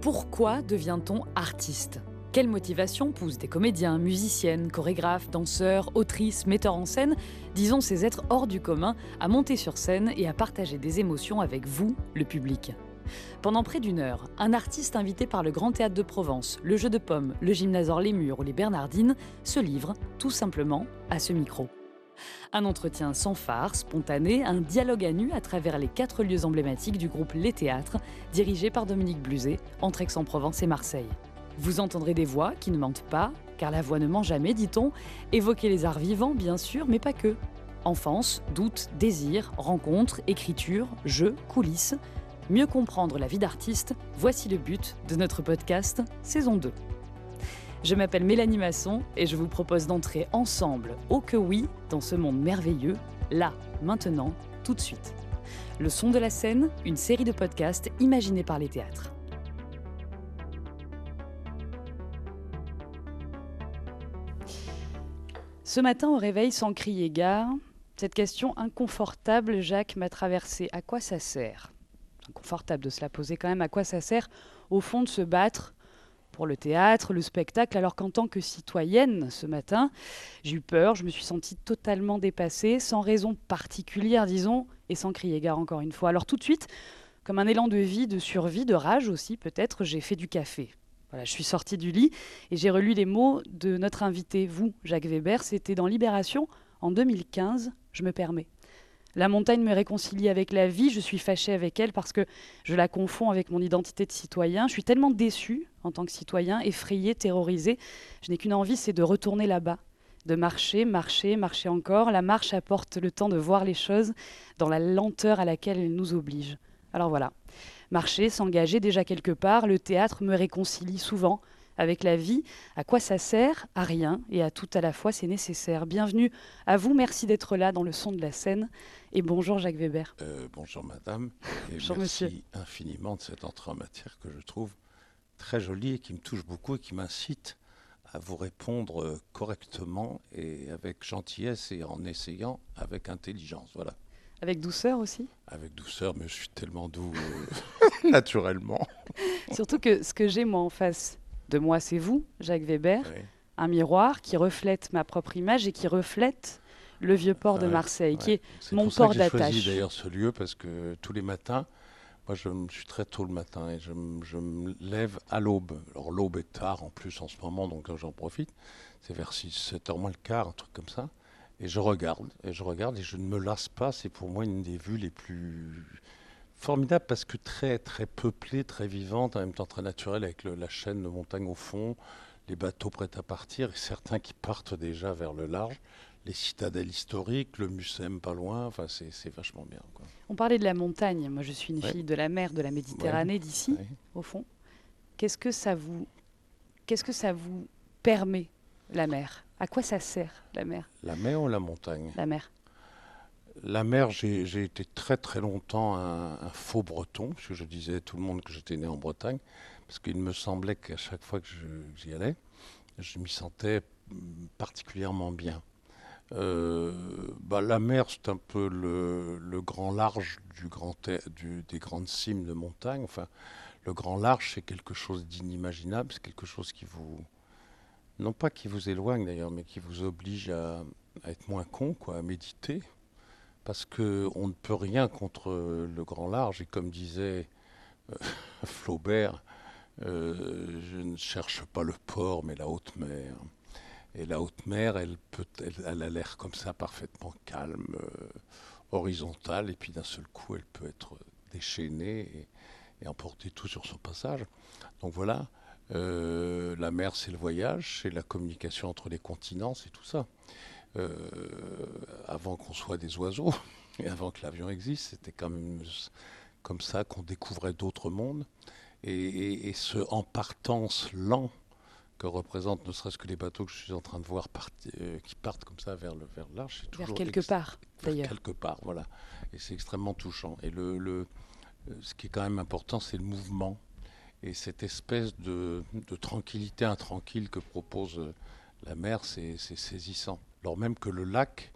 Pourquoi devient-on artiste? Quelle motivation pousse des comédiens, musiciennes, chorégraphes, danseurs, autrices, metteurs en scène, disons ces êtres hors du commun, à monter sur scène et à partager des émotions avec vous, le public? Pendant près d'une heure, un artiste invité par le Grand Théâtre de Provence, le Jeu de Pommes, le Gymnasore Les Murs ou les Bernardines se livre, tout simplement, à ce micro. Un entretien sans phare, spontané, un dialogue à nu à travers les quatre lieux emblématiques du groupe Les Théâtres, dirigé par Dominique Bluzet, entre Aix-en-Provence et Marseille. Vous entendrez des voix qui ne mentent pas, car la voix ne ment jamais, dit-on, évoquer les arts vivants, bien sûr, mais pas que. Enfance, doute, désir, rencontre, écriture, jeu, coulisses, Mieux comprendre la vie d'artiste, voici le but de notre podcast saison 2. Je m'appelle Mélanie Masson et je vous propose d'entrer ensemble, au que oui, dans ce monde merveilleux, là, maintenant, tout de suite. Le son de la scène, une série de podcasts imaginés par les théâtres. Ce matin au réveil sans crier gare, cette question inconfortable, Jacques m'a traversé. À quoi ça sert? Confortable de se la poser quand même. À quoi ça sert, au fond, de se battre pour le théâtre, le spectacle, alors qu'en tant que citoyenne, ce matin, j'ai eu peur, je me suis sentie totalement dépassée, sans raison particulière, disons, et sans crier gare encore une fois. Alors tout de suite, comme un élan de vie, de survie, de rage aussi peut-être, j'ai fait du café. Voilà, je suis sortie du lit et j'ai relu les mots de notre invité, vous, Jacques Weber. C'était dans Libération en 2015, je me permets. La montagne me réconcilie avec la vie, je suis fâchée avec elle parce que je la confonds avec mon identité de citoyen. Je suis tellement déçue en tant que citoyen, effrayée, terrorisée. Je n'ai qu'une envie, c'est de retourner là-bas, de marcher, marcher, marcher encore. La marche apporte le temps de voir les choses dans la lenteur à laquelle elle nous oblige. Alors voilà, marcher, s'engager déjà quelque part, le théâtre me réconcilie souvent avec la vie. À quoi ça sert? À rien. Et à tout à la fois, c'est nécessaire. Bienvenue à vous. Merci d'être là dans le son de la scène. Et bonjour Jacques Weber. Euh, bonjour madame. Et bonjour merci monsieur. infiniment de cette entrée en matière que je trouve très jolie et qui me touche beaucoup et qui m'incite à vous répondre correctement et avec gentillesse et en essayant avec intelligence. Voilà. Avec douceur aussi? Avec douceur, mais je suis tellement doux euh, naturellement. Surtout que ce que j'ai moi en face, de moi, c'est vous, Jacques Weber, un miroir qui reflète ma propre image et qui reflète le vieux port de Marseille, qui est, mon port d'attache. J'ai choisi d'ailleurs ce lieu parce que tous les matins, moi je, suis très tôt le matin et je, me lève à l'aube. Alors l'aube est tard en plus en ce moment, donc j'en profite. C'est vers 6, 7 heures moins le quart, un truc comme ça. Et je regarde, et je regarde, et je ne me lasse pas. C'est pour moi une des vues les plus formidable parce que très très peuplée, très vivante, en même temps très naturelle avec la chaîne de montagne au fond, les bateaux prêts à partir et certains qui partent déjà vers le large, les citadelles historiques, le Mucem pas loin, enfin c'est vachement bien. On parlait de la montagne, moi je suis une fille de la mer, de la Méditerranée, d'ici, au fond. Qu'est-ce que ça vous qu'est-ce que ça vous permet la mer? À quoi ça sert la mer? La mer ou la montagne? La mer la mer, j'ai été très très longtemps un, faux breton, parce que je disais à tout le monde que j'étais né en Bretagne, parce qu'il me semblait qu'à chaque fois que j'y allais, je m'y sentais particulièrement bien. Euh, bah, la mer, c'est un peu le, grand large du des grandes cimes de montagne. Enfin, le grand large, c'est quelque chose d'inimaginable, c'est quelque chose qui vous, non pas qui vous éloigne d'ailleurs, mais qui vous oblige à, à être moins con, quoi, à méditer parce qu'on ne peut rien contre le grand large. Et comme disait euh, Flaubert, euh, je ne cherche pas le port, mais la haute mer. Et la haute mer, elle, a l'air comme ça parfaitement calme, euh, horizontale, et puis d'un seul coup, elle peut être déchaînée et emporter tout sur son passage. Donc voilà, la mer, c'est le voyage, c'est la communication entre les continents, c'est tout ça. Euh, avant qu'on soit des oiseaux et avant que l'avion existe, c'était quand même comme ça qu'on découvrait d'autres mondes. Et, ce en partance lent que représentent ne serait-ce que les bateaux que je suis en train de voir euh, qui partent comme ça vers le vers l'arche. Vers quelque part, d'ailleurs. Quelque part, voilà. Et c'est extrêmement touchant. Et le, le, euh, ce qui est quand même important, c'est le mouvement et cette espèce de, de tranquillité intranquille que propose la mer, c'est saisissant alors même que le lac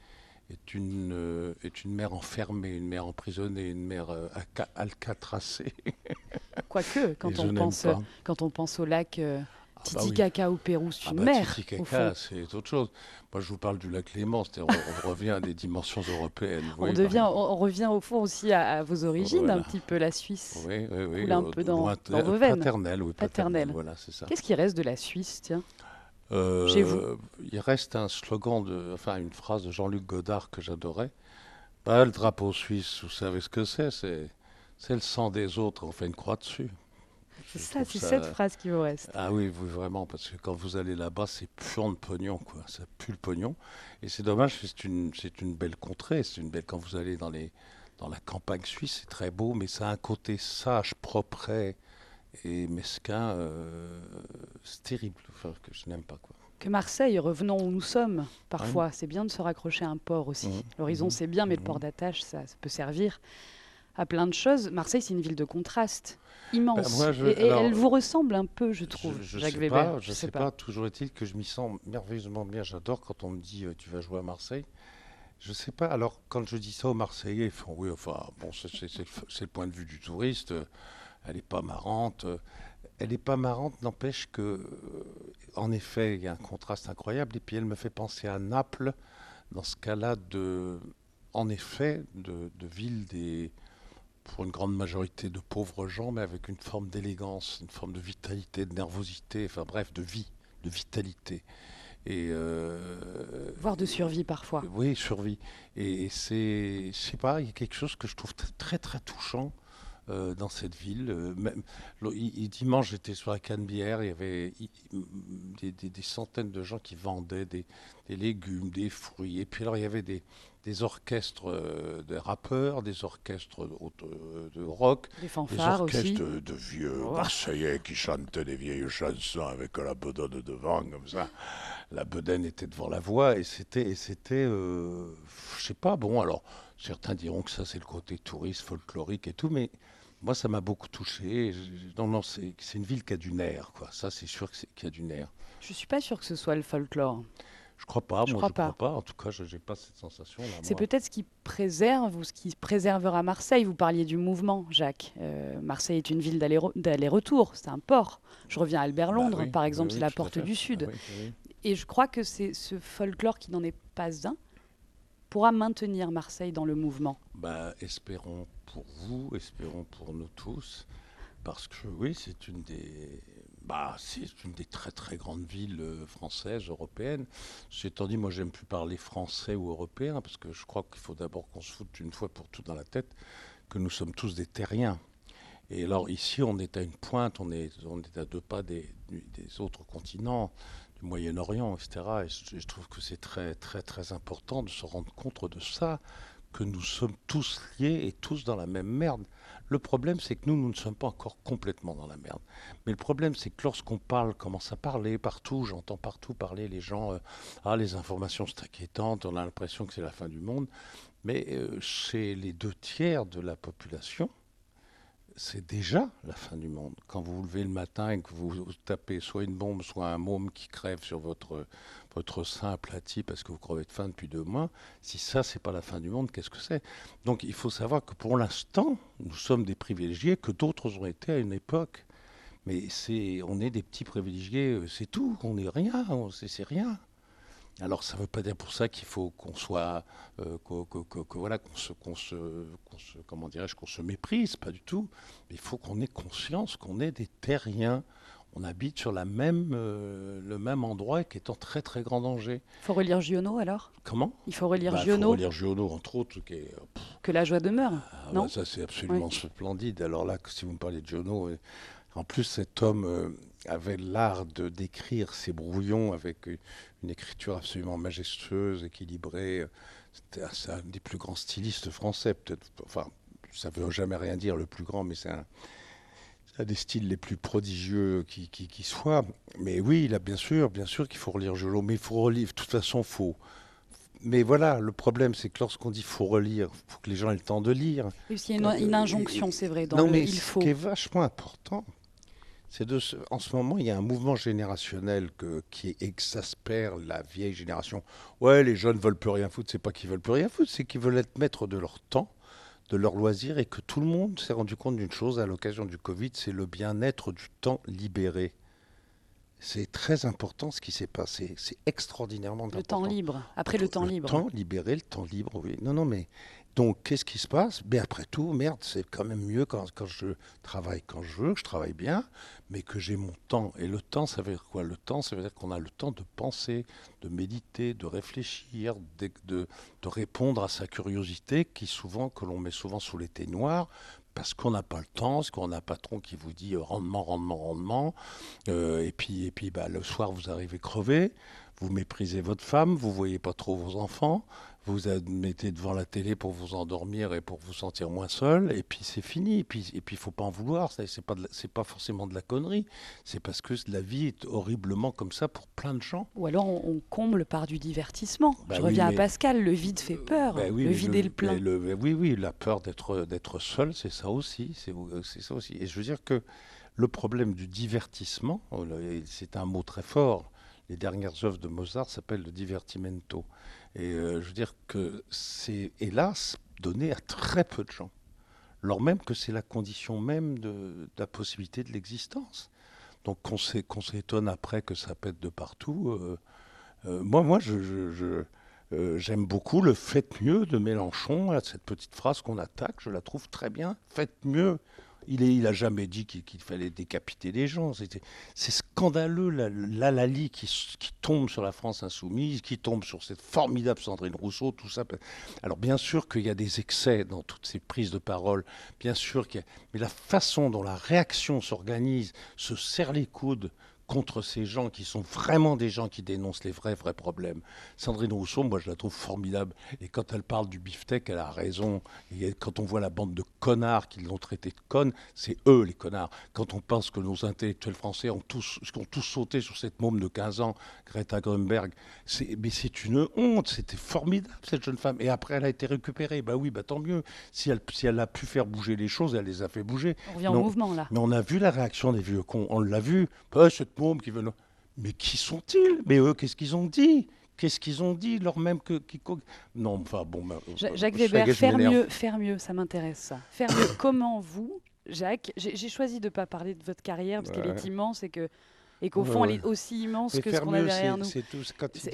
est une, euh, est une mer enfermée, une mer emprisonnée, une mer euh, alcatracée. Quoique, quand, on pense, quand on pense au lac euh, ah bah Titicaca au Pérou, c'est ah une bah, mer. Titicaca, c'est autre chose. Moi, je vous parle du lac Léman, on, on, revient à des dimensions européennes. on, devient, on, revient au fond aussi à, vos origines, un petit peu la Suisse. Oui, oui, oui. un peu dans, dans vos veines. Paternelle, oui, paternelle. Voilà, c'est ça. Qu'est-ce qui reste de la Suisse, tiens? Euh, Chez vous Il reste un slogan, de, enfin une phrase de Jean-Luc Godard que j'adorais. Bah, le drapeau suisse, vous savez ce que c'est C'est le sang des autres, on fait une croix dessus. C'est ça, c'est cette phrase qui vous reste. Ah oui, oui, vraiment, parce que quand vous allez là-bas, c'est puant de pognon, quoi. Ça pue le pognon. Et c'est dommage, c'est une, c'est une belle contrée. C'est une belle. Quand vous allez dans les, dans la campagne suisse, c'est très beau, mais ça a un côté sage, propre et mesquin. Euh, c'est terrible, enfin, que je n'aime pas, quoi. Que Marseille, revenons où nous sommes. Parfois, c'est bien de se raccrocher à un port aussi. Mmh. L'horizon, mmh. c'est bien, mais le mmh. port d'attache, ça, ça peut servir à plein de choses. Marseille, c'est une ville de contraste immense. Ben, et, elle vous ressemble un peu, je trouve, je, Jacques Weber. je ne sais, pas. Toujours est-il que je m'y sens merveilleusement bien. J'adore quand on me dit euh, tu vas jouer à Marseille. Je ne sais pas. Alors, quand je dis ça aux Marseillais, ils font oui, enfin, bon, c'est le point de vue du touriste. Elle n'est pas marrante. Elle n'est pas marrante, n'empêche que, euh, en effet, il y a un contraste incroyable. Et puis, elle me fait penser à Naples, dans ce cas-là, de, en effet, de, de ville des pour une grande majorité de pauvres gens, mais avec une forme d'élégance, une forme de vitalité, de nervosité, enfin bref, de vie, de vitalité. Et euh, Voire de survie parfois. Oui, survie. Et, c'est, je sais pas, il y a quelque chose que je trouve très très touchant euh, dans cette ville. Euh, même, dimanche, j'étais sur la Canebière, il y avait des, centaines de gens qui vendaient des, des, légumes, des fruits. Et puis alors, il y avait des, des orchestres euh, de rappeurs, des orchestres de, rock, des, fanfares orchestres De, vieux Marseillais qui chantaient des vieilles chansons avec la bedaine devant, comme ça. La bedaine était devant la voix et c'était, c'était, euh, je sais pas, bon, alors certains diront que ça c'est le côté touriste, folklorique et tout, mais moi ça m'a beaucoup touché. Non, non, c'est, une ville qui a du nerf, quoi. Ça c'est sûr qu'il y a du nerf. Je suis pas sûr que ce soit le folklore. Je crois pas, je moi crois je pas. crois pas. En tout cas, je n'ai pas cette sensation. C'est peut-être ce qui préserve ou ce qui préservera Marseille. Vous parliez du mouvement, Jacques. Euh, Marseille est une ville d'aller-retour, c'est un port. Je reviens à Albert-Londres, bah par exemple, c'est la porte du Sud. Ah Et je crois que c'est ce folklore qui n'en est pas un pourra maintenir Marseille dans le mouvement. Bah, espérons pour vous, espérons pour nous tous, parce que oui, c'est une des bah, c'est une des très très grandes villes euh, françaises, européennes. Ceci dit, moi j'aime plus parler français ou européen parce que je crois qu'il faut d'abord qu'on se foute une fois pour tout dans la tête que nous sommes tous des terriens. Et alors ici, on est à une pointe, on est, on est à deux pas des, des autres continents, du Moyen-Orient, etc. Et je trouve que c'est très très très important de se rendre compte de ça, que nous sommes tous liés et tous dans la même merde. Le problème, c'est que nous, nous ne sommes pas encore complètement dans la merde. Mais le problème, c'est que lorsqu'on parle, commence à parler partout, j'entends partout parler les gens, euh, ah, les informations, c'est inquiétant, on a l'impression que c'est la fin du monde. Mais euh, chez les deux tiers de la population, c'est déjà la fin du monde. Quand vous vous levez le matin et que vous tapez soit une bombe, soit un môme qui crève sur votre, votre sein aplati parce que vous crevez de faim depuis deux mois, si ça, c'est pas la fin du monde, qu'est-ce que c'est? Donc il faut savoir que pour l'instant, nous sommes des privilégiés que d'autres ont été à une époque. Mais on est des petits privilégiés, euh, c'est tout, on n'est rien, c'est rien. Alors ça ne veut pas dire pour ça qu'il faut qu'on soit, euh, voilà, qu'on se, qu'on se, comment dirais-je, qu'on se méprise, pas du tout. Mais il faut qu'on ait conscience qu'on est des terriens. On habite sur la même, euh, le même endroit qui est en très très grand danger. Il faut relire Giono alors? Comment? Il faut relire bah, Giono. Il faut relire Giono entre autres. Qui est, que la joie demeure. Ah, non? ça c'est absolument splendide. Alors là, si vous me parlez de Giono, en plus cet homme avait l'art de décrire ses brouillons avec une écriture absolument majestueuse, équilibrée. C'était un, des plus grands stylistes français, peut-être. Enfin, ça ne veut jamais rien dire, le plus grand, mais c'est un, des styles les plus prodigieux qui, qui, soient. Mais oui, il a bien sûr, bien sûr qu'il faut relire Jolo, mais il faut relire. De toute façon, faut. Mais voilà, le problème, c'est que lorsqu'on dit faut relire, il faut que les gens aient le temps de lire. il y a une, une injonction, c'est vrai. Dans non, mais il faut. Ce qui est vachement important, c'est de en ce moment, il y a un mouvement générationnel que, qui exaspère la vieille génération. Ouais, les jeunes veulent plus rien foutre. C'est pas qu'ils veulent plus rien foutre, c'est qu'ils veulent être maîtres de leur temps, de leur loisir et que tout le monde s'est rendu compte d'une chose à l'occasion du Covid, c'est le bien-être du temps libéré. C'est très important ce qui s'est passé. C'est extraordinairement Le temps libre, après le temps libre. Le temps libéré, le temps libre, oui. Non, non, mais donc, qu'est-ce qui se passe? Mais après tout, merde, c'est quand même mieux quand, je travaille quand je veux, que je travaille bien, mais que j'ai mon temps. Et le temps, ça veut dire quoi? Le temps, ça veut dire qu'on a le temps de penser, de méditer, de réfléchir, de, répondre à sa curiosité, qui souvent, que l'on met souvent sous les noirs, parce qu'on n'a pas le temps, parce qu'on a un patron qui vous dit euh, rendement, rendement, rendement, euh, et puis, et puis bah, le soir, vous arrivez crevé, vous méprisez votre femme, vous voyez pas trop vos enfants, vous vous mettez devant la télé pour vous endormir et pour vous sentir moins seul, et puis c'est fini. Et puis, et puis faut pas en vouloir. C'est pas c'est pas forcément de la connerie. C'est parce que la vie est horriblement comme ça pour plein de gens. Ou alors on, comble par du divertissement. Bah Je reviens à Pascal. Le vide fait euh, peur. Bah le vide est le plein. Le, oui, oui, la peur d'être d'être seul, c'est ça aussi. C'est ça aussi. Et je veux dire que le problème du divertissement, c'est un mot très fort. Les dernières œuvres de Mozart s'appellent le divertimento. Et euh, je veux dire que c'est hélas donné à très peu de gens, alors même que c'est la condition même de, la possibilité de l'existence. Donc qu'on s'étonne après que ça pète de partout. Euh, euh, moi, moi, j'aime beaucoup le faites mieux de Mélenchon, cette petite phrase qu'on attaque, je la trouve très bien. Faites mieux. Il n'a jamais dit qu'il fallait décapiter les gens. C'est scandaleux, la, Lali qui, tombe sur la France insoumise, qui tombe sur cette formidable Sandrine Rousseau, tout ça. Alors bien sûr qu'il y a des excès dans toutes ces prises de parole, bien sûr qu'il y a... Mais la façon dont la réaction s'organise, se serre les coudes, contre ces gens qui sont vraiment des gens qui dénoncent les vrais, vrais problèmes. Sandrine Rousseau, moi, je la trouve formidable. Et quand elle parle du beefsteak, elle a raison. Et quand on voit la bande de connards qui l'ont traité de conne, c'est eux les connards. Quand on pense que nos intellectuels français ont tous, ont tous sauté sur cette môme de 15 ans, Greta Grunberg, mais c'est une honte. C'était formidable, cette jeune femme. Et après, elle a été récupérée. Bah oui, bah tant mieux. Si elle, si elle a pu faire bouger les choses, elle les a fait bouger. On revient au mouvement, là. Mais on a vu la réaction des vieux cons. On l'a vu. Bah, cette qui veulent. Mais qui sont-ils Mais eux, qu'est-ce qu'ils ont dit Qu'est-ce qu'ils ont dit, leur même que Non, enfin bon. Bah, Jacques Weber, faire mieux, faire mieux, ça m'intéresse ça. Faire mieux. Comment vous, Jacques J'ai choisi de ne pas parler de votre carrière parce qu'elle est immense et que et qu'au fond, elle est aussi immense que ce qu'on a derrière nous.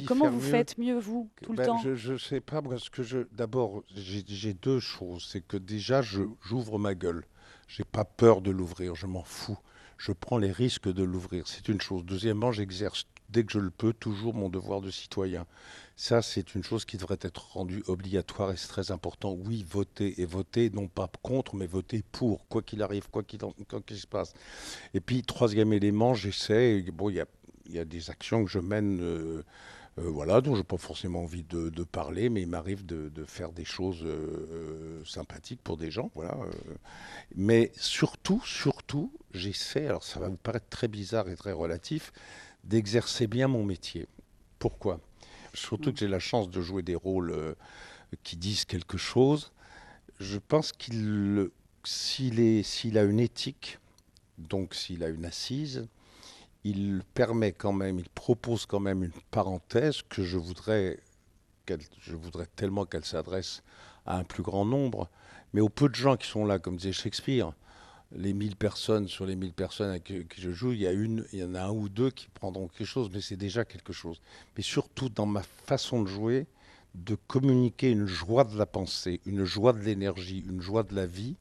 comment vous faites mieux, vous, tout le ben, temps Je ne sais pas, parce que je, d'abord, j'ai deux choses. C'est que déjà, j'ouvre ma gueule. J'ai pas peur de l'ouvrir, je m'en fous je prends les risques de l'ouvrir. C'est une chose. Deuxièmement, j'exerce dès que je le peux toujours mon devoir de citoyen. Ça, c'est une chose qui devrait être rendue obligatoire et c'est très important. Oui, voter et voter, non pas contre, mais voter pour, quoi qu'il arrive, quoi qu'il se passe. Et puis, troisième élément, j'essaie, bon, il y a, des actions que je mène. Euh, voilà, dont je n'ai pas forcément envie de, parler, mais il m'arrive de, faire des choses euh, sympathiques pour des gens. Voilà. mais surtout, surtout, j'essaie, alors ça va vous paraître très bizarre et très relatif, d'exercer bien mon métier. Pourquoi? Surtout que j'ai la chance de jouer des rôles euh, qui disent quelque chose. Je pense qu'il, s'il a une éthique, donc s'il a une assise, il permet quand même, il propose quand même une parenthèse que je voudrais, je voudrais tellement qu'elle s'adresse à un plus grand nombre, mais aux peu de gens qui sont là, comme disait Shakespeare, les 1000 personnes, sur les 1000 personnes avec qui je joue, il y, a une, il y en a un ou deux qui prendront quelque chose, mais c'est déjà quelque chose. Mais surtout dans ma façon de jouer, de communiquer une joie de la pensée, une joie de l'énergie, une joie de la vie.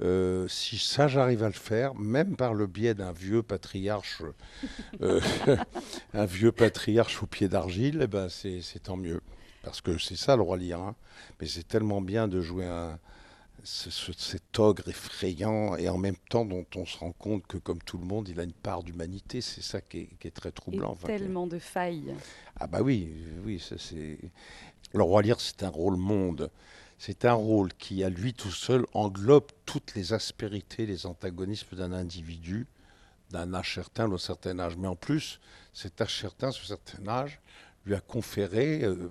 Euh, si ça j'arrive à le faire, même par le biais d'un vieux patriarche, euh, un vieux patriarche au pied d'argile, eh ben c'est tant mieux. Parce que c'est ça le roi lire. Hein. Mais c'est tellement bien de jouer un, cet ogre effrayant et en même temps dont on se rend compte que comme tout le monde, il a une part d'humanité. C'est ça qui est, très troublant. Et tellement de failles. Ah bah oui, oui, ça c'est. Le roi Lear, c'est un rôle monde. C'est un rôle qui, à lui tout seul, englobe toutes les aspérités, les antagonismes d'un individu, d'un âge certain, d'un certain âge. Mais en plus, cet âge certain, ce certain âge, lui a conféré. Euh,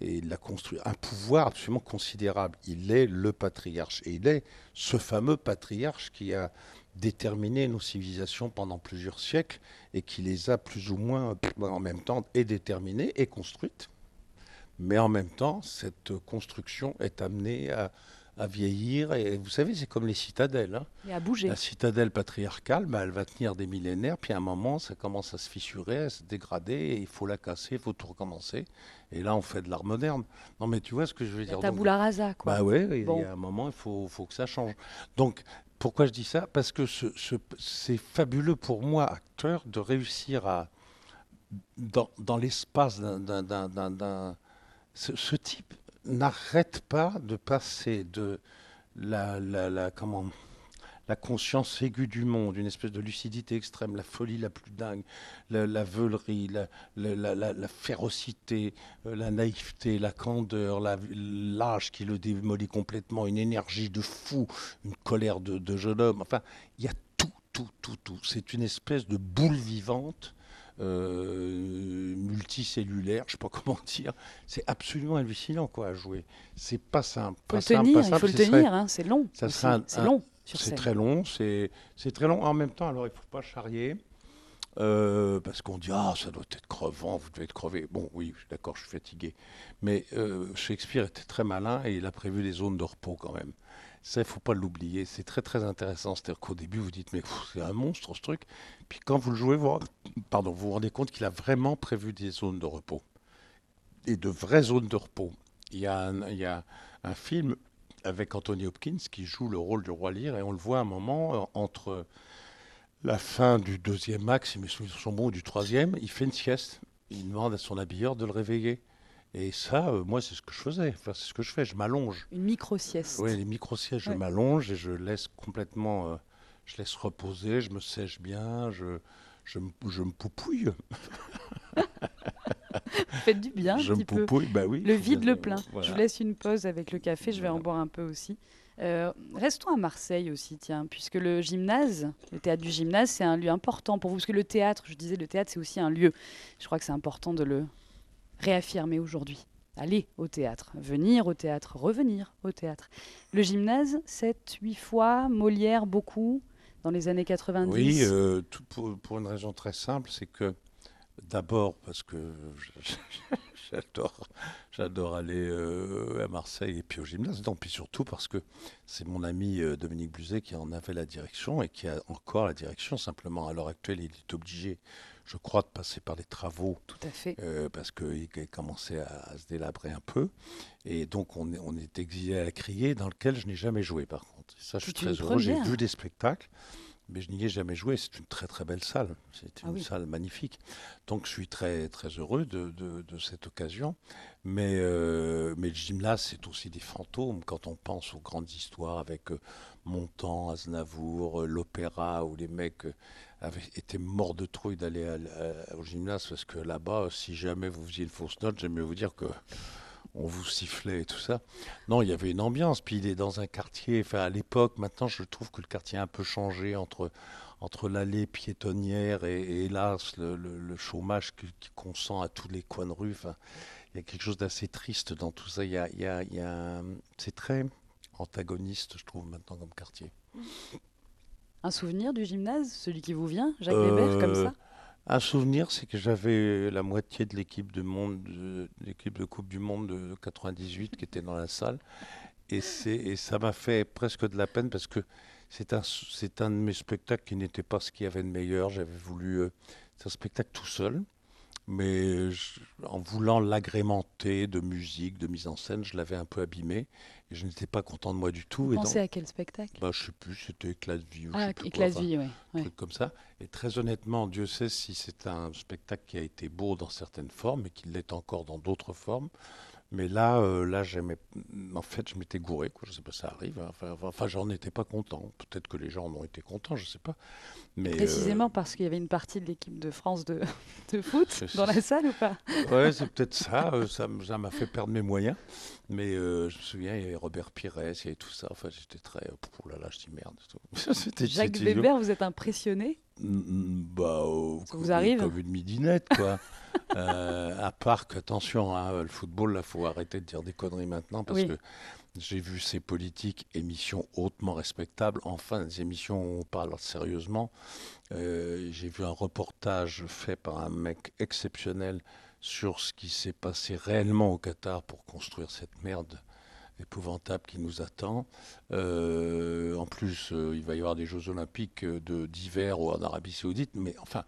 et il a construit un pouvoir absolument considérable. Il est le patriarche. Et il est ce fameux patriarche qui a déterminé nos civilisations pendant plusieurs siècles et qui les a plus ou moins en même temps déterminées et construites. Mais en même temps, cette construction est amenée à, à vieillir. Et vous savez, c'est comme les citadelles. hein. Et à bouger. La citadelle patriarcale, bah, elle va tenir des millénaires, puis à un moment, ça commence à se fissurer, à se dégrader, et il faut la casser, il faut tout recommencer. Et là, on fait de l'art moderne. Non, mais tu vois ce que je veux dire Tabula rasa, quoi. Bah ouais, il Bon. y a un moment, il faut, faut que ça change. Donc, pourquoi je dis ça? Parce que ce- ce- c'est fabuleux pour moi, acteur, de réussir à, dans, dans l'espace d'un- Ce, type n'arrête pas de passer de la, comment, la conscience aiguë du monde, une espèce de lucidité extrême, la folie la plus dingue, la, veulerie, la, la- férocité, euh, la naïveté, la candeur, l'âge qui le démolit complètement, une énergie de fou, une colère de jeune homme. Enfin, il y a tout, tout, tout, tout. C'est une espèce de boule vivante, euh, multicellulaire, je sais pas comment dire. C'est absolument hallucinant quoi à jouer. C'est pas simple. pas le simple, tenir, pas il faut le serait- tenir, hein, c'est long. ça C'est long c'est très long, c'est très long. En même temps, alors il faut pas charrier. euh, parce qu'on dit ah ça doit être crevant, vous devez être crevé. Bon oui, d'accord, je suis fatigué. Mais euh, Shakespeare était très malin et il a prévu des zones de repos quand même. Ça, il faut pas l'oublier. C'est très très intéressant. C'est-à-dire qu'au début vous dites mais c'est un monstre ce truc. Puis quand vous le jouez, vous, vous rendez compte qu'il a vraiment prévu des zones de repos et de vraies zones de repos. Il y a un, film avec Anthony Hopkins qui joue le rôle du roi Lear et on le voit à un moment euh, entre la fin du deuxième souvenirs sont bons, ou du troisième, il fait une sieste. Il demande à son habilleur de le réveiller. Et ça, euh, moi, c'est ce que je faisais. Enfin, c'est ce que je fais. Je m'allonge. Une micro-sieste. Oui, les micro-sièges, je m'allonge et je laisse complètement. euh, je laisse reposer, je me sèche bien, je, je, me, je me poupouille. Faites du bien je un me petit peu. poupouille, bah oui. Le vide, le plein. voilà. Je vous laisse une pause avec le café, je vais en boire un peu aussi. Euh, restons à Marseille aussi, tiens, puisque le gymnase, le théâtre du gymnase, c'est un lieu important pour vous, parce que le théâtre, je disais, le théâtre, c'est aussi un lieu. Je crois que c'est important de le réaffirmer aujourd'hui. Aller au théâtre, venir au théâtre, revenir au théâtre. Le gymnase, 7, 8 fois, Molière, beaucoup, dans les années 90. Oui, euh, tout pour, une raison très simple, c'est que d'abord parce que j'adore aller euh, à Marseille et puis au gymnase, non, puis surtout parce que c'est mon ami euh, Dominique Bluzet qui en avait la direction et qui a encore la direction. Simplement, à l'heure actuelle, il est obligé, je crois, de passer par les travaux Tout à fait. euh, parce qu'il commençait à, à se délabrer un peu. Et donc, on est, on est exilé à la criée, dans lequel je n'ai jamais joué, par contre. Et ça, je suis une très heureux. J'ai vu des spectacles, mais je n'y ai jamais joué. C'est une très, très belle salle. C'est une Ah oui. salle magnifique. Donc, je suis très, très heureux de, de- de cette occasion. Mais, euh, mais le gymnase, c'est aussi des fantômes. Quand on pense aux grandes histoires avec euh, Montand, Aznavour, euh, l'opéra, où les mecs euh, avaient été morts de trouille d'aller à- au gymnase, parce que là-bas, si jamais vous faisiez une fausse note, j'aime mieux vous dire que on vous sifflait et tout ça. Non, il y avait une ambiance. Puis il est dans un quartier, enfin à l'époque, maintenant je trouve que le quartier a un peu changé entre, entre l'allée piétonnière et, hélas le, chômage qu'on sent à tous les coins de rue. Enfin, il y a quelque chose d'assez triste dans tout ça. Il y a, il y a- il y a- c'est très antagoniste, je trouve, maintenant comme quartier. Un souvenir du gymnase, celui qui vous vient, Jacques Weber, comme Euh, ça? Un souvenir, c'est que j'avais la moitié de l'équipe de monde, de, l'équipe de Coupe du Monde de 98 qui était dans la salle, et ça m'a fait presque de la peine parce que c'est un c'est un de mes spectacles qui n'était pas ce qu'il y avait de meilleur. J'avais voulu, euh, c'est un spectacle tout seul, mais je- en voulant l'agrémenter de musique, de mise en scène, je l'avais un peu abîmé et je n'étais pas content de moi du tout. Vous et pensez à quel spectacle? Bah, je sais plus, c'était éclat de vie ou je Ah, sais plus quoi, éclat de enfin, vie, oui. truc comme ça. Et très honnêtement, Dieu sait si c'est un spectacle qui a été beau dans certaines formes et qu'il l'est encore dans d'autres formes. Mais là, euh, là, j'aimais. En fait, je m'étais gouré. Quoi. Je sais pas, ça arrive. hein. Enfin, enfin, j'en étais pas content. Peut-être que les gens en ont été contents, je sais pas. Mais euh, Précisément parce qu'il y avait une partie de l'équipe de France de, de foot dans la salle ou pas? Ouais, c'est peut-être ça. euh, ça m'a fait perdre mes moyens. Mais euh, je me souviens, il y avait Robert Pires, il y avait tout ça. Enfin, j'étais très. Oh là là, je dis merde. Jacques. Weber, vous êtes impressionné? Bah, euh, Ça vous arrive? Comme une midinette, quoi. Euh, à part que, attention, hein, le football, là, faut arrêter de dire des conneries maintenant parce Oui. que j'ai vu ces politiques, émissions hautement respectables, enfin, des émissions où on parle sérieusement. Euh, j'ai vu un reportage fait par un mec exceptionnel sur ce qui s'est passé réellement au Qatar pour construire cette merde épouvantable qui nous attend. Euh, en plus, euh, il va y avoir des Jeux Olympiques d'hiver en Arabie Saoudite, mais enfin,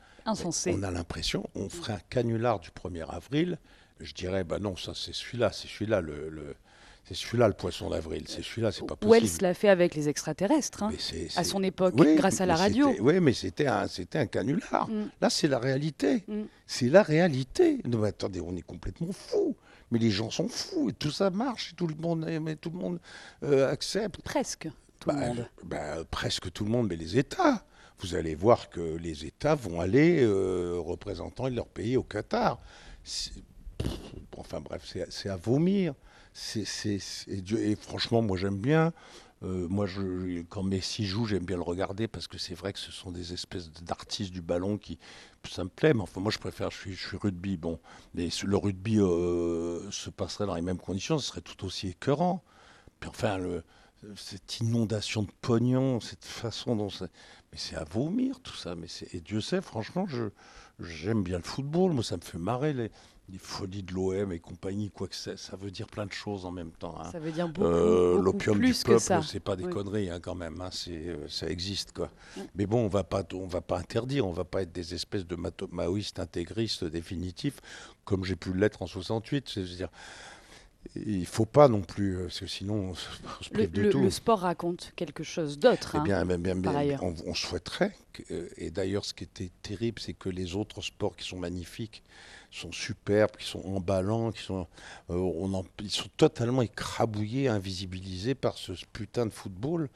on a l'impression, on ferait un canular du 1er avril. Je dirais, bah non, ça c'est celui-là, c'est celui-là le, le- c'est celui-là le poisson d'avril, c'est celui-là, c'est pas Wells possible. l'a fait avec les extraterrestres, hein, à son époque, Oui, grâce à la radio. Oui, mais c'était un, c'était un canular. Mm. Là, c'est la réalité. Mm. C'est la réalité. Non, mais attendez, on est complètement fous. Mais les gens sont fous et tout ça marche et tout le monde, mais tout le monde euh, accepte. Presque tout le Bah, monde. bah, presque tout le monde, mais les États. Vous allez voir que les États vont aller euh, représentant leur pays au Qatar. Pff, Enfin bref, c'est c'est à vomir. Et, franchement, moi j'aime bien. Euh, moi, je, quand Messi joue, j'aime bien le regarder parce que c'est vrai que ce sont des espèces d'artistes du ballon qui, ça me plaît. Mais enfin, moi, je préfère. Je suis, rugby. Bon, mais le rugby euh, se passerait dans les mêmes conditions, ce serait tout aussi écœurant. Puis enfin, cette inondation de pognon, cette façon dont c'est. Mais c'est à vomir tout ça. Mais et Dieu sait, franchement, je, j'aime bien le football. Moi, ça me fait marrer les, les folies de l'OM et compagnie, quoi que c'est. Ça veut dire plein de choses en même temps. hein. Ça veut dire beaucoup, Euh, beaucoup L'opium du peuple, ça. c'est pas des Oui. conneries hein, quand même. hein, c'est, euh, ça existe quoi. Mm. Mais bon, on va pas, on va pas interdire. On va pas être des espèces de maoïstes intégristes définitifs comme j'ai pu l'être en 68. C'est-à-dire, il faut pas non plus, euh, parce que sinon on se, on se Le, prive de le- tout. le sport raconte quelque chose d'autre. Eh hein. bien, bien, bien, par bien, ailleurs. on, on souhaiterait. que- euh, et d'ailleurs, ce qui était terrible, c'est que les autres sports qui sont magnifiques, sont superbes, qui sont emballants, qui sont, euh, on en- ils sont totalement écrabouillés, invisibilisés par ce putain de football.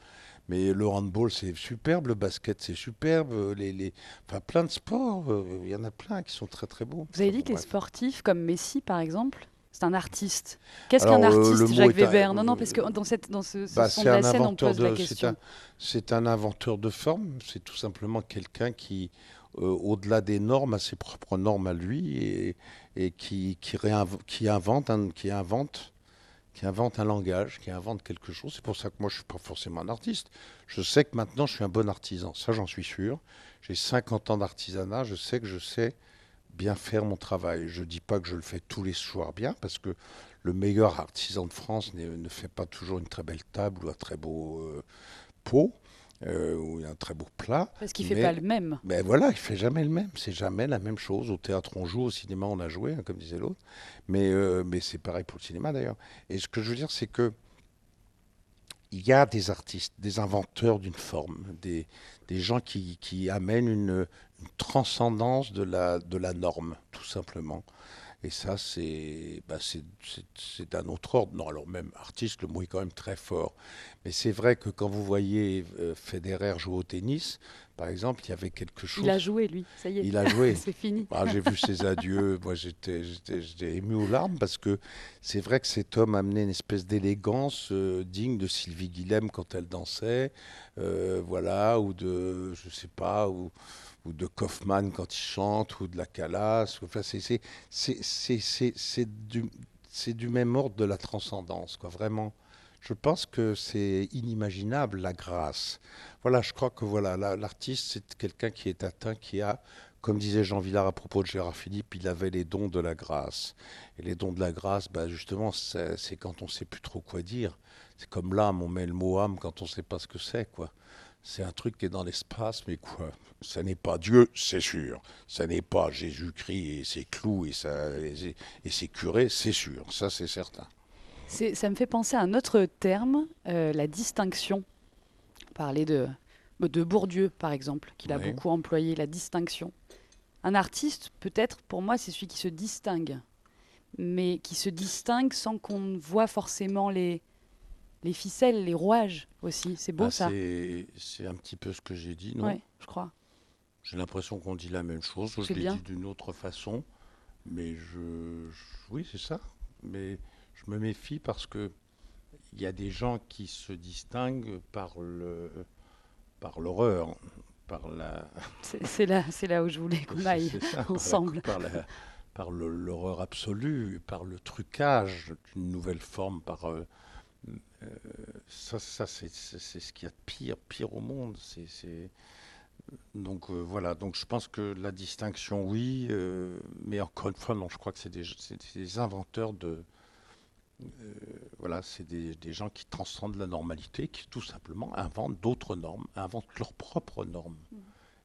Mais le handball, c'est superbe, le basket, c'est superbe, les, les, enfin, plein de sports, euh, il y en a plein qui sont très très beaux. Vous avez dit que les sportifs comme Messi, par exemple, c'est un artiste. Qu'est-ce qu'un euh, artiste, Jacques un- Weber? Non, non, euh, parce que dans, cette, dans ce, ce Bah, son c'est de la un scène, on inventeur pose la de- question. C'est un inventeur de forme, c'est tout simplement quelqu'un qui, euh, au-delà des normes, a ses propres normes à lui et, et qui, qui, invente un, qui, invente, qui invente un langage, qui invente quelque chose. C'est pour ça que moi, je ne suis pas forcément un artiste. Je sais que maintenant, je suis un bon artisan. Ça, j'en suis sûr. J'ai 50 ans d'artisanat. Je sais que je sais bien faire mon travail. Je ne dis pas que je le fais tous les soirs bien, parce que le meilleur artisan de France ne fait pas toujours une très belle table ou un très beau euh, pot euh, ou un très beau plat. Parce qu'il ne fait Mais- pas le même. Ben voilà, il fait jamais le même. C'est jamais la même chose. Au théâtre, on joue. Au cinéma, on a joué, hein, comme disait l'autre. Mais, euh, mais c'est pareil pour le cinéma, d'ailleurs. Et ce que je veux dire, c'est que il y a des artistes, des inventeurs d'une forme, des, des gens qui, qui amènent une, une transcendance de la, de la norme, tout simplement. Et ça, c'est bah, d'un autre ordre. Non, alors même artiste, le mot est quand même très fort. Mais c'est vrai que quand vous voyez euh, Federer jouer au tennis, par exemple, il y avait quelque chose. Il a joué, lui. Ça y est. Il a joué. c'est fini. Ah, j'ai vu ses adieux. Moi, j'étais, ému aux larmes parce que c'est vrai que cet homme amenait une espèce d'élégance euh, digne de Sylvie Guilhem quand elle dansait, euh, voilà, ou de, je sais pas, ou, ou de Kaufmann quand il chante, ou de la Calas. Enfin, c'est, du, même ordre de la transcendance, quoi, vraiment. Je pense que c'est inimaginable la grâce. Voilà, je crois que voilà, la- l'artiste, c'est quelqu'un qui est atteint, qui a, comme disait Jean Villard à propos de Gérard Philippe, il avait les dons de la grâce. Et les dons de la grâce, bah, justement, c'est c'est quand on ne sait plus trop quoi dire. C'est comme l'âme, on met le mot âme quand on ne sait pas ce que c'est, quoi. C'est un truc qui est dans l'espace, mais quoi Ça n'est pas Dieu, c'est sûr. Ça n'est pas Jésus-Christ et ses clous et, sa- et ses- et ses curés, c'est sûr. Ça, c'est certain. Ça me fait penser à un autre terme, euh, la distinction. Parler de, de Bourdieu, par exemple, qu'il a Oui. beaucoup employé, la distinction. Un artiste, peut-être, pour moi, c'est celui qui se distingue, mais qui se distingue sans qu'on voit forcément les, les ficelles, les rouages aussi. C'est beau Bah, ça. c'est- C'est un petit peu ce que j'ai dit, non? Oui, je crois. J'ai l'impression qu'on dit la même chose. Je l'ai dit d'une autre façon. Mais je. je- oui, c'est ça. Mais je me méfie parce que il y a des gens qui se distinguent par le par l'horreur, par la. C'est là, c'est là où je voulais qu'on aille. ça, ensemble. Par la- par l'horreur absolue, par le trucage d'une nouvelle forme, par euh, ça, ça c'est ce qu'il y a de pire, pire au monde. C'est donc euh, voilà. Donc je pense que la distinction, oui, euh, mais encore une fois, non. Je crois que c'est des, inventeurs de Euh, voilà, c'est des, des, gens qui transcendent la normalité, qui tout simplement inventent d'autres normes, inventent leurs propres normes. Mmh.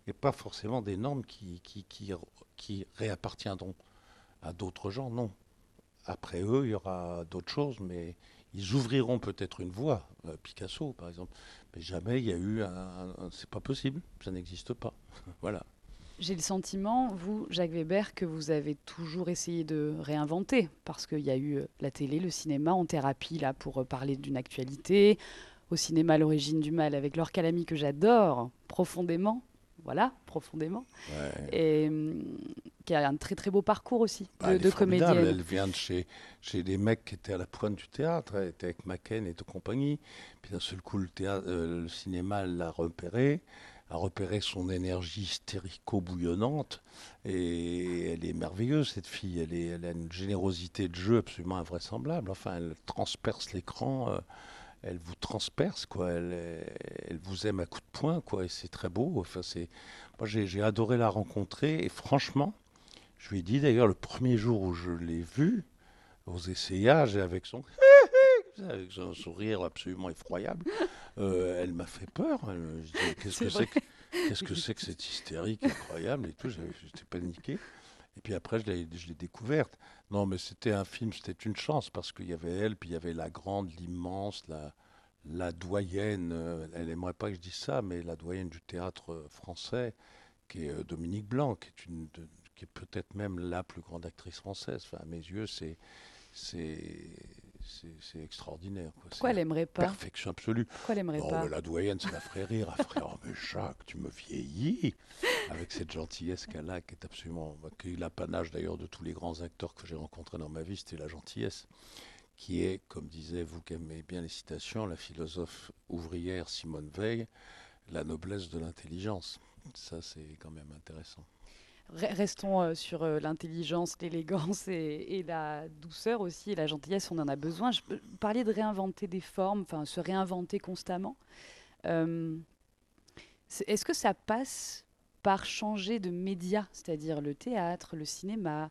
Et pas forcément des normes qui, qui, qui, qui réappartiendront à d'autres gens, non. Après eux, il y aura d'autres choses, mais ils ouvriront peut-être une voie, euh, Picasso par exemple, mais jamais il y a eu un. c'est pas possible, ça n'existe pas. voilà. J'ai le sentiment, vous, Jacques Weber, que vous avez toujours essayé de réinventer, parce qu'il y a eu euh, la télé, le cinéma en thérapie, là, pour euh, parler d'une actualité, au cinéma L'origine du mal avec Laure Calamy, que j'adore profondément, voilà, profondément, et hum, qui a un très très beau parcours aussi de, bah, comédienne. Elle vient de chez, chez des mecs qui étaient à la pointe du théâtre, elle était avec Macken et de compagnie, puis d'un seul coup le, théâtre, euh, le cinéma l'a repérée a repéré son énergie hystérico-bouillonnante. Et elle est merveilleuse, cette fille. Elle, est, elle, a une générosité de jeu absolument invraisemblable. Enfin, elle transperce l'écran. Euh, elle vous transperce, quoi. Elle, elle, vous aime à coups de poing, quoi. Et c'est très beau. Enfin, c'est... Moi, j'ai, adoré la rencontrer. Et franchement, je lui ai dit d'ailleurs le premier jour où je l'ai vue, aux essayages, avec son avec un sourire absolument effroyable. Euh, elle m'a fait peur. Qu'est-ce que c'est que, qu'est-ce que c'est que cette hystérique incroyable et tout J'étais paniqué. Et puis après, je l'ai, découverte. Non, mais c'était un film, c'était une chance parce qu'il y avait elle, puis il y avait la grande, l'immense, la, la doyenne. Euh, elle n'aimerait pas que je dise ça, mais la doyenne du théâtre français, qui est euh, Dominique Blanc, qui est, une, qui est peut-être même la plus grande actrice française. Enfin, à mes yeux, c'est, c'est, extraordinaire. Quoi. Pourquoi elle aimerait pas Perfection absolue. Pourquoi elle aimerait pas La doyenne, ça la ferait rire. Ferait, oh mais Jacques, tu me vieillis Avec cette gentillesse qu'elle a, qui est absolument... qui est l'apanage d'ailleurs de tous les grands acteurs que j'ai rencontrés dans ma vie, c'était la gentillesse. Qui est, comme disait vous qui aimez bien les citations, la philosophe ouvrière Simone Veil, la noblesse de l'intelligence. Ça, c'est quand même intéressant. Restons euh, sur euh, l'intelligence, l'élégance et, la douceur aussi, et la gentillesse, on en a besoin. Je parler de réinventer des formes, enfin se réinventer constamment. Euh, est-ce que ça passe par changer de média, c'est-à-dire le théâtre, le cinéma,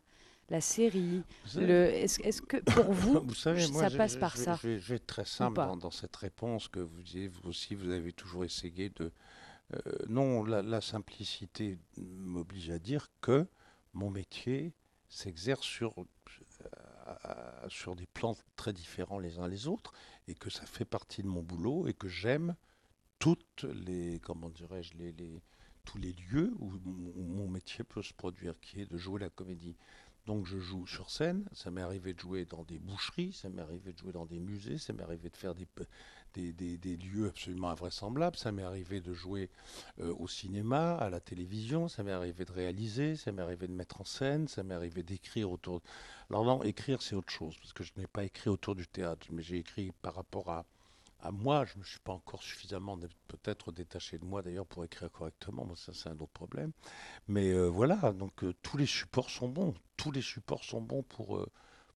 la série Est-ce que pour vous, vous savez, ça passe par ça je, vais être très simple dans, dans, cette réponse que vous disiez, vous aussi, vous avez toujours essayé de non, la, simplicité m'oblige à dire que mon métier s'exerce sur, euh, sur des plans très différents les uns les autres et que ça fait partie de mon boulot et que j'aime toutes les, comment dirais-je, tous les lieux où mon métier peut se produire, qui est de jouer la comédie. Donc je joue sur scène, ça m'est arrivé de jouer dans des boucheries, ça m'est arrivé de jouer dans des musées, ça m'est arrivé de faire des, des, lieux absolument invraisemblables, ça m'est arrivé de jouer euh, au cinéma, à la télévision, ça m'est arrivé de réaliser, ça m'est arrivé de mettre en scène, ça m'est arrivé d'écrire autour... Alors non, écrire c'est autre chose, parce que je n'ai pas écrit autour du théâtre, mais j'ai écrit par rapport à moi, je ne me suis pas encore suffisamment peut-être détaché de moi d'ailleurs pour écrire correctement, moi ça c'est un autre problème. Mais euh, voilà, donc euh, tous les supports sont bons, tous les supports sont bons pour,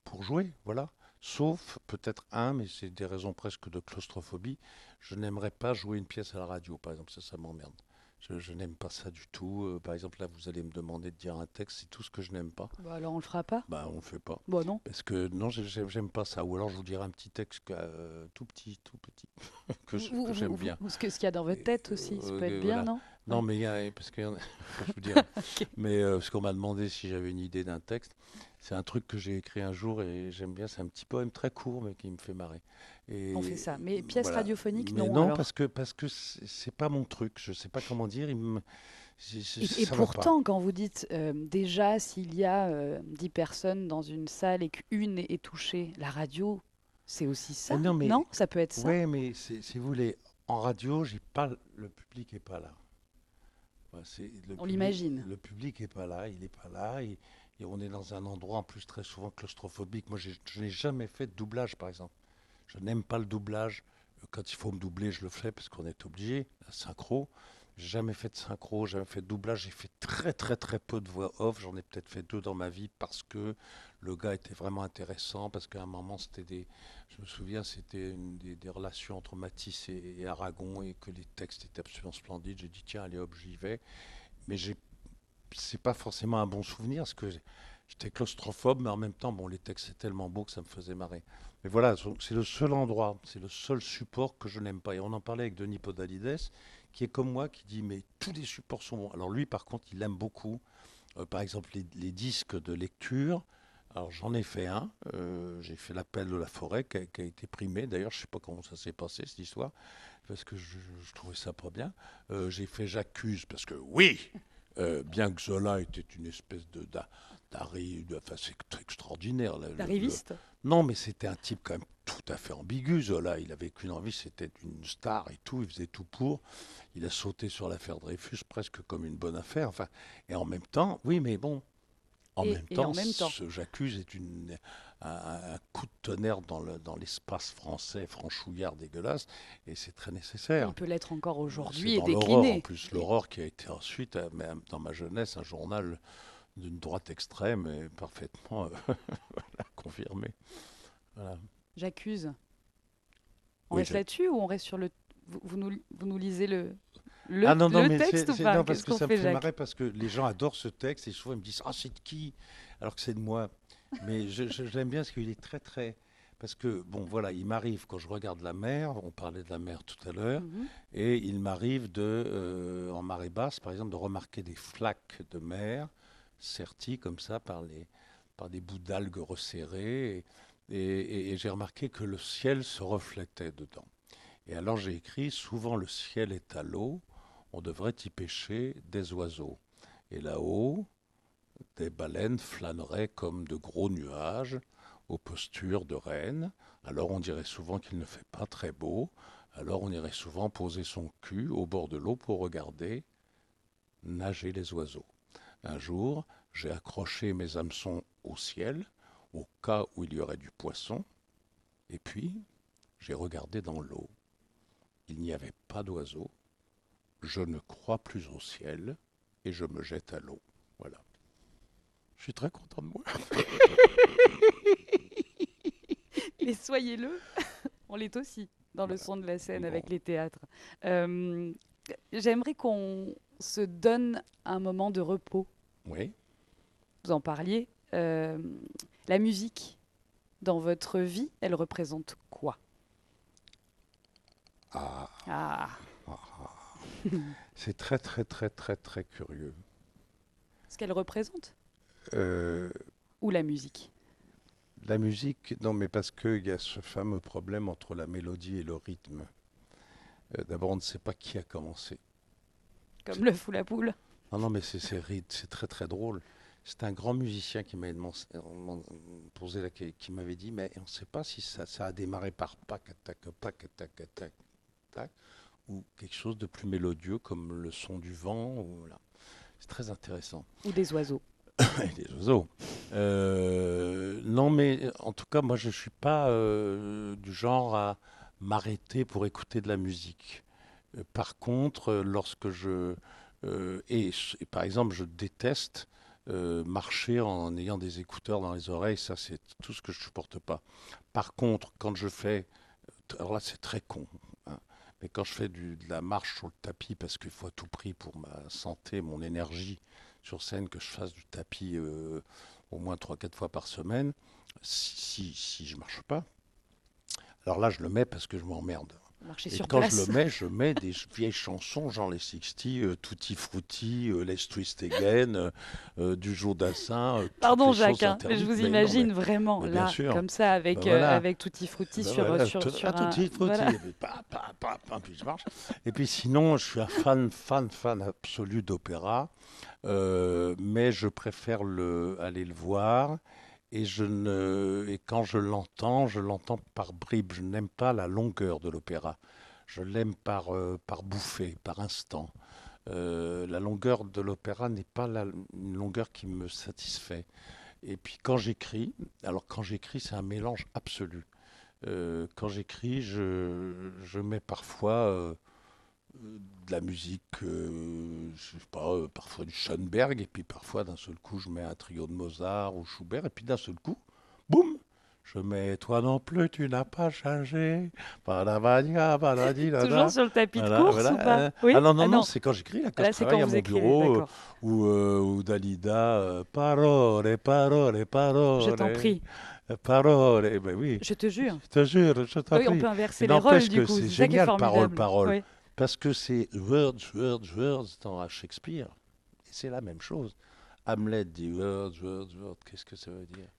pour jouer, voilà. Sauf peut-être un, mais c'est des raisons presque de claustrophobie. Je n'aimerais pas jouer une pièce à la radio, par exemple, ça, ça m'emmerde. Je, n'aime pas ça du tout. Euh, par exemple, là, vous allez me demander de dire un texte, c'est tout ce que je n'aime pas. Bah alors on le fera pas Bah on le fait pas. Bon non. Parce que non, j'aime pas ça. Ou alors je vous dirai un petit texte euh, tout petit, tout petit, que j'aime bien. Ou ce qu'il y a dans votre tête aussi, ça peut être bien, non? Non, mais il y a, parce que, je vous dirai. Mais euh, parce qu'on m'a demandé si j'avais une idée d'un texte. C'est un truc que j'ai écrit un jour et j'aime bien. C'est un petit poème très court, mais qui me fait marrer. Et on fait ça. Mais pièce radiophonique, non. Non, parce que parce que c'est pas mon truc. Je sais pas comment dire. Il me, et, pourtant, quand vous dites euh, déjà s'il y a euh, dix 10 personnes dans une salle et qu'une est touchée, la radio, c'est aussi ça. non, mais, non, ça peut être ça? Oui, mais si vous voulez, en radio, j'ai pas le public est pas là. on l'imagine. Le public est pas là, il est pas là. Et, on est dans un endroit en plus très souvent claustrophobique. Moi, je n'ai jamais fait de doublage, par exemple. Je n'aime pas le doublage. Quand il faut me doubler, je le fais parce qu'on est obligé. La synchro. Jamais fait de synchro, jamais fait de doublage. J'ai fait très très très peu de voix off. J'en ai peut-être fait deux dans ma vie parce que le gars était vraiment intéressant. Parce qu'à un moment, c'était des. Je me souviens, c'était des, des, relations entre Matisse et, Aragon et que les textes étaient absolument splendides. J'ai dit tiens, allez hop, j'y vais. Mais. C'est pas forcément un bon souvenir parce que j'étais claustrophobe, mais en même temps, bon, les textes c'est tellement beau que ça me faisait marrer. Mais voilà, c'est le seul endroit, c'est le seul support que je n'aime pas. Et on en parlait avec Denis Podalides, qui est comme moi, qui dit mais tous les supports sont bons. Alors lui, par contre, il aime beaucoup, euh, par exemple, les, disques de lecture. Alors j'en ai fait un, euh, j'ai fait l'appel de la forêt qui a, été primé. D'ailleurs, je sais pas comment ça s'est passé cette histoire, parce que je, je trouvais ça pas bien. Euh, j'ai fait J'accuse, parce que oui, euh, bien que Zola était une espèce de enfin c'est extraordinaire. L'arriviste non, mais c'était un type quand même tout à fait ambigu, Zola. Il avait qu'une envie, c'était une star et tout. Il faisait tout pour. Il a sauté sur l'affaire Dreyfus presque comme une bonne affaire. Enfin, et en même temps, oui, mais bon. En, Et- même, et temps, en même temps. ce J'accuse est une, un, un coup de tonnerre dans le- dans l'espace français franchouillard dégueulasse, et c'est très nécessaire. Il peut l'être encore aujourd'hui et décliné. En plus, l'aurore qui a été ensuite, euh, même dans ma jeunesse, un journal d'une droite extrême et parfaitement euh, confirmé. Voilà. J'accuse. On Oui, reste là-dessus ou on reste sur le. Vous, vous nous, vous nous lisez le, le, ah non, non, le mais texte c'est- ou pas? non, parce que ça me fait, marrer parce que les gens adorent ce texte et souvent ils me disent Ah, c'est de qui? Alors que c'est de moi. Mais j'aime bien parce qu'il est très, très. Parce que, bon, voilà, il m'arrive quand je regarde la mer, on parlait de la mer tout à l'heure, Mhm. et il m'arrive de, euh, en marée basse, par exemple, de remarquer des flaques de mer serties comme ça par, les, par des bouts d'algues resserrés. Et, et- et j'ai remarqué que le ciel se reflétait dedans. Et alors j'ai écrit Souvent le ciel est à l'eau, on devrait y pêcher des oiseaux. Et là-haut, des baleines flâneraient comme de gros nuages aux postures de reines. Alors on dirait souvent qu'il ne fait pas très beau. Alors on irait souvent poser son cul au bord de l'eau pour regarder nager les oiseaux. Un jour, j'ai accroché mes hameçons au ciel, au cas où il y aurait du poisson, et puis j'ai regardé dans l'eau. Il n'y avait pas d'oiseaux. Je ne crois plus au ciel et je me jette à l'eau. Voilà. Je suis très content de moi. Mais soyez-le, on l'est aussi dans le son de la scène Bon. avec les théâtres. Euh, J'aimerais qu'on se donne un moment de repos. Oui. Vous en parliez. Euh, la musique, dans votre vie, elle représente quoi? Ah, Ah, c'est très très très très très curieux. ce qu'elle représente? Euh, Ou la musique la musique, non mais parce qu'il y a ce fameux problème entre la mélodie et le rythme. Euh, D'abord, on ne sait pas qui a commencé. Comme l'œuf ou la poule Non, non, mais c'est c'est très très drôle. C'est un grand musicien qui m'avait posé la qui m'avait dit, mais on ne sait pas si ça, ça a démarré par pac, tac, pac, tac, tac, tac, ou quelque chose de plus mélodieux comme le son du vent. ou. C'est très intéressant. ou des oiseaux Des oiseaux. Euh, non, mais en tout cas, moi, je ne suis pas euh, du genre à m'arrêter pour écouter de la musique. Euh, par contre, euh, lorsque je... euh, et, par exemple, je déteste euh, marcher en ayant des écouteurs dans les oreilles. Ça, c'est tout ce que je ne supporte pas. Par contre, quand je fais... Alors là, c'est très con. hein, mais quand je fais du- de la marche sur le tapis, parce qu'il faut à tout prix pour ma santé, mon énergie, sur scène que je fasse du tapis euh, au moins 3-4 fois par semaine, si, si, si je marche pas, alors là je le mets parce que je m'emmerde. Marcher Et sur quand place je le mets, je mets des vieilles chansons, genre les 60, euh, Tutti Frutti, euh, Let's Twist Again, euh, du Jour d'Assin. Pardon les Jacques, hein, mais je vous Mais non, imagine mais- vraiment mais là, sûr. comme ça, avec, Ben voilà. avec Tutti Frutti Ben sur, voilà, sur, tout- sur ah, un... Tutti Frutti, voilà. et puis, pa, pa, pa, pa, puis je marche. Et puis sinon, je suis un fan, fan, fan absolu d'opéra, euh, mais je préfère le, aller le voir. Et, quand je l'entends, je l'entends par bribes. Je n'aime pas la longueur de l'opéra. Je l'aime par, euh, par bouffée, par instant. Euh, la longueur de l'opéra n'est pas la, une longueur qui me satisfait. Et puis quand j'écris, alors quand j'écris, c'est un mélange absolu. Quand j'écris, je, je mets parfois de la musique, euh, je sais pas, euh, parfois du Schoenberg, et puis parfois d'un seul coup, je mets un trio de Mozart ou Schubert, et puis d'un seul coup, boum, je mets Toi non plus, tu n'as pas changé. Badabada, badadi, dada. Toujours sur le tapis de course voilà, ou pas? Oui Ah non, non, Ah non, c'est quand j'écris, là, quand Là, je c'est travaille quand à mon écrivez, bureau, euh, ou, euh, ou Dalida, euh, parole, parole, parole. Je t'en prie. Parole, eh ben oui. Je te jure. Je te jure, je t'en Oui, on prie. peut inverser les rôles du coup. c'est génial, parole, parole. Oui. Parce que c'est words, words, words dans Shakespeare. C'est la même chose. Hamlet dit words, words, words. Qu'est-ce que ça veut dire?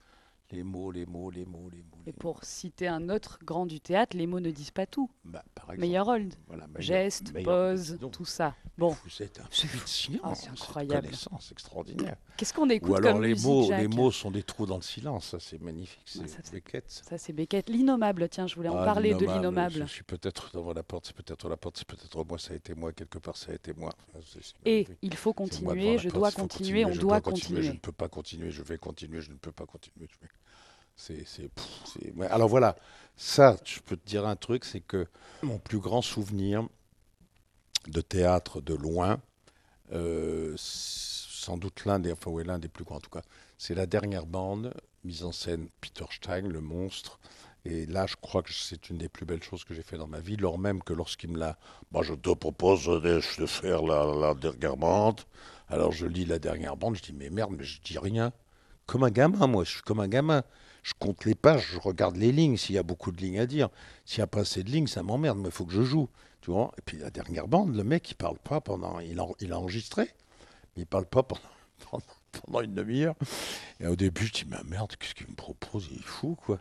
Les mots, les mots, les mots, les mots. les Et mots. pour citer un autre grand du théâtre, les mots ne disent pas tout. Bah, par exemple, Meilleur voilà, meilleur- Geste, meilleur- pose, donc, tout ça. Bon, Vous êtes un puits Ah, c'est incroyable. connaissance extraordinaire. qu'est-ce qu'on écoute Ou alors comme les musique, mots, les mots sont des trous dans le silence. Ça, c'est magnifique. Ah, C'est ça, c'est- Beckett. Ça, c'est Beckett. L'innommable, tiens, je voulais en Ah, parler de l'innommable. Je suis peut-être devant la porte, c'est peut-être la porte, c'est peut-être moi, ça a été moi, quelque part, ça a été moi. C'est Et il faut continuer, je porte, dois continuer, on doit Je ne continuer. peux pas continuer, je vais continuer, je ne peux pas continuer. je vais- Alors voilà, ça, je peux te dire un truc, c'est que mon plus grand souvenir de théâtre de loin, euh, sans doute l'un des, enfin ouais, des plus grands en tout cas, c'est la dernière bande, mise en scène Peter Stein, le monstre. Et là, je crois que c'est une des plus belles choses que j'ai fait dans ma vie, lors même que lorsqu'il me l'a, moi je te propose de faire la, la dernière bande. Alors je lis la dernière bande, je dis mais merde, mais je dis rien. Comme un gamin, moi, je suis comme un gamin. Je compte les pages, je regarde les lignes, s'il y a beaucoup de lignes à dire. S'il n'y a pas assez de lignes, ça m'emmerde, mais il faut que je joue. Tu vois Et puis la dernière bande, le mec, il parle pas pendant. Il il a enregistré, mais il parle pas pendant, pendant, pendant une demi-heure. Et au début, je dis, mais merde, qu'est-ce qu'il me propose Il est fou, quoi.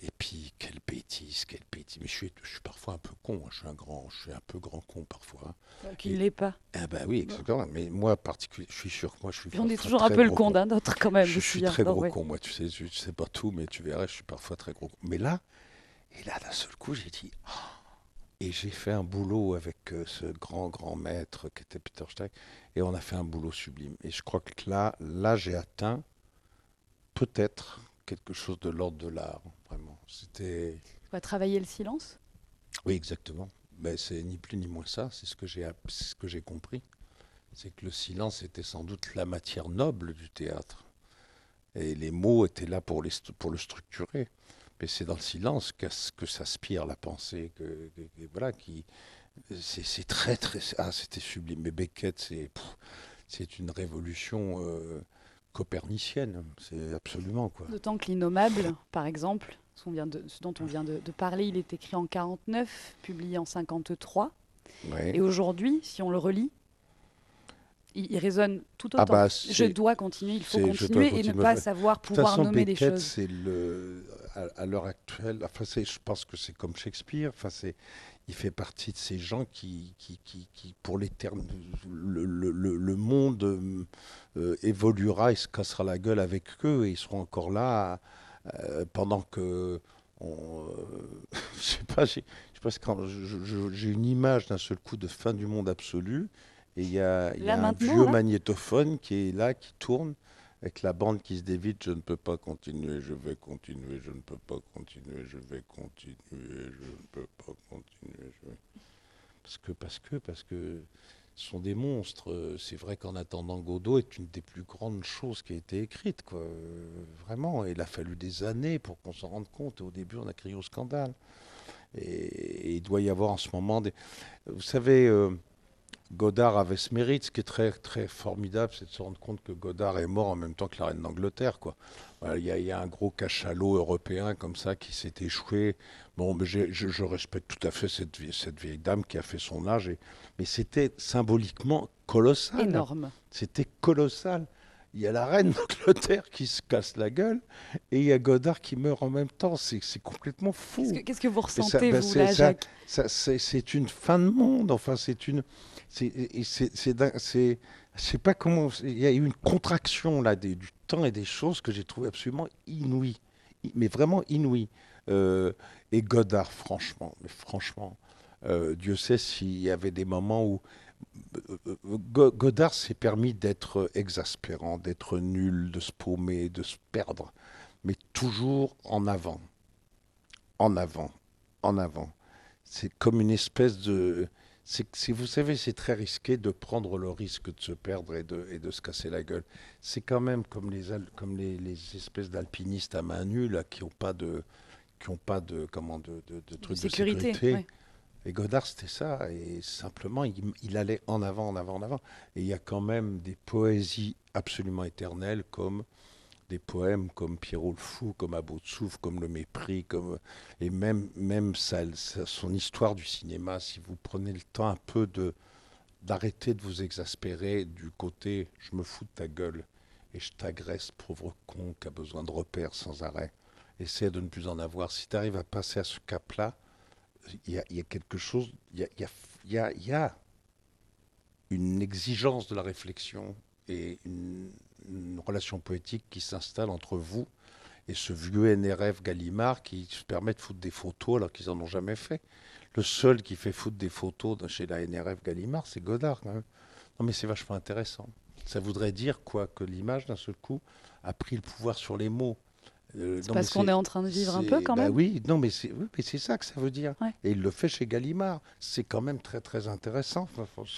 Et puis, quelle bêtise, quelle bêtise. Mais je suis, je suis parfois un peu con, hein. je suis un grand, je suis un peu grand con parfois. hein. Qu'il l'est pas. Ah bah oui, exactement. Mais moi, particulier, je suis sûr que moi, je suis Puis on est toujours un peu le con d'un autre quand même. je suis hein. très gros ouais. con, moi, tu sais, je, je sais pas tout, mais tu verrais, je suis parfois très gros con. Mais là, et là, d'un seul coup, j'ai dit, Ah et j'ai fait un boulot avec euh, ce grand, grand maître qui était Peter Stein, et on a fait un boulot sublime. Et je crois que là, là, j'ai atteint peut-être quelque chose de l'ordre de l'art. C'était, va travailler le silence. oui, exactement. Mais c'est ni plus ni moins ça, c'est ce que j'ai, ce que j'ai compris. C'est que le silence était sans doute la matière noble du théâtre. Et les mots étaient là pour, les, pour le structurer. Mais c'est dans le silence que, que s'aspire la pensée. Que, que- que- voilà, qui, c'est, très, très. Ah, c'était sublime. Mais Beckett, c'est, c'est une révolution euh, copernicienne. C'est absolument, quoi. D'autant que l'innommable, par exemple, ce, qu'on vient de- ce dont on vient de, de parler, il est écrit en 49, publié en 53. Ouais. Et aujourd'hui, si on le relit, il, il résonne tout autant. Ah bah, je dois continuer, il faut continuer et ne pas savoir pouvoir façon, nommer des choses. c'est le, à, à l'heure actuelle, enfin, je pense que c'est comme Shakespeare. Enfin, c'est, il fait partie de ces gens qui, qui, qui, qui pour l'éternel, le, le, le, le monde euh, évoluera, il se cassera la gueule avec eux et ils seront encore là euh, pendant que, on, euh, je sais pas, j'ai, je sais pas, quand j'ai une image d'un seul coup de fin du monde absolu. Et il y a, y un vieux là magnétophone qui est là, qui tourne, avec la bande qui se dévide, je ne peux pas continuer, je vais continuer, je ne peux pas continuer, je vais continuer, je ne peux pas continuer. je vais- Parce que, parce que, parce que sont des monstres. Euh, C'est vrai qu'en attendant Godot est une des plus grandes choses qui a été écrite, quoi. Euh, Vraiment. Il a fallu des années pour qu'on s'en rende compte. Au début, on a crié au scandale. Et, il doit y avoir en ce moment des. Vous savez. euh, Godard avait ce mérite, ce qui est très, très formidable, c'est de se rendre compte que Godard est mort en même temps que la reine d'Angleterre. Voilà, Il y, a- il y a un gros cachalot européen comme ça qui s'est échoué. Bon, mais je, je respecte tout à fait cette, vie- cette vieille dame qui a fait son âge, et- mais c'était symboliquement colossal. Énorme. C'était colossal. Il y a la reine d'Angleterre qui se casse la gueule, et il y a Godard qui meurt en même temps. C'est complètement fou. Qu'est-ce que, vous ressentez, bah, vous, c'est- là, Jacques c'est, une fin de monde. Enfin, c'est une. C'est, je sais pas comment. Il y a eu une contraction là des- du temps et des choses que j'ai trouvé absolument inouïe, mais vraiment inouïe. Euh, et Godard, franchement, mais franchement, euh, Dieu sait s'il y avait des moments où Godard s'est permis d'être exaspérant, d'être nul, de se paumer, de se perdre, mais toujours en avant, en avant, en avant. C'est comme une espèce de... C'est- vous savez, c'est très risqué de prendre le risque de se perdre et de, et de se casser la gueule. C'est quand même comme les, comme les, les espèces d'alpinistes à main nue là, qui n'ont pas de, qui ont pas de, comment, de, de, de trucs de Sécurité. sécurité. ouais. Et Godard, c'était ça. Et simplement, il, allait en avant, en avant, en avant. Et il y a quand même des poésies absolument éternelles comme des poèmes comme Pierrot le Fou, comme À de souffle, comme Le Mépris, comme, et même, même son histoire du cinéma, si vous prenez le temps un peu de d'arrêter de vous exaspérer du côté je me fous de ta gueule et je t'agresse, pauvre con qui a besoin de repères sans arrêt. Essaie de ne plus en avoir. Si tu arrives à passer à ce cap-là, il y, a quelque chose, il y a, y a, une exigence de la réflexion et une, relation poétique qui s'installe entre vous et ce vieux NRF Gallimard qui se permet de foutre des photos alors qu'ils n'en ont jamais fait. Le seul qui fait foutre des photos chez la NRF Gallimard, c'est Godard. Non mais c'est vachement intéressant. Ça voudrait dire quoi? Que l'image, d'un seul coup, a pris le pouvoir sur les mots. Euh, c'est parce qu'on est en train de vivre un peu quand bah même. oui, non, mais c'est ça que ça veut dire. Et il le fait chez Gallimard. C'est quand même très très intéressant,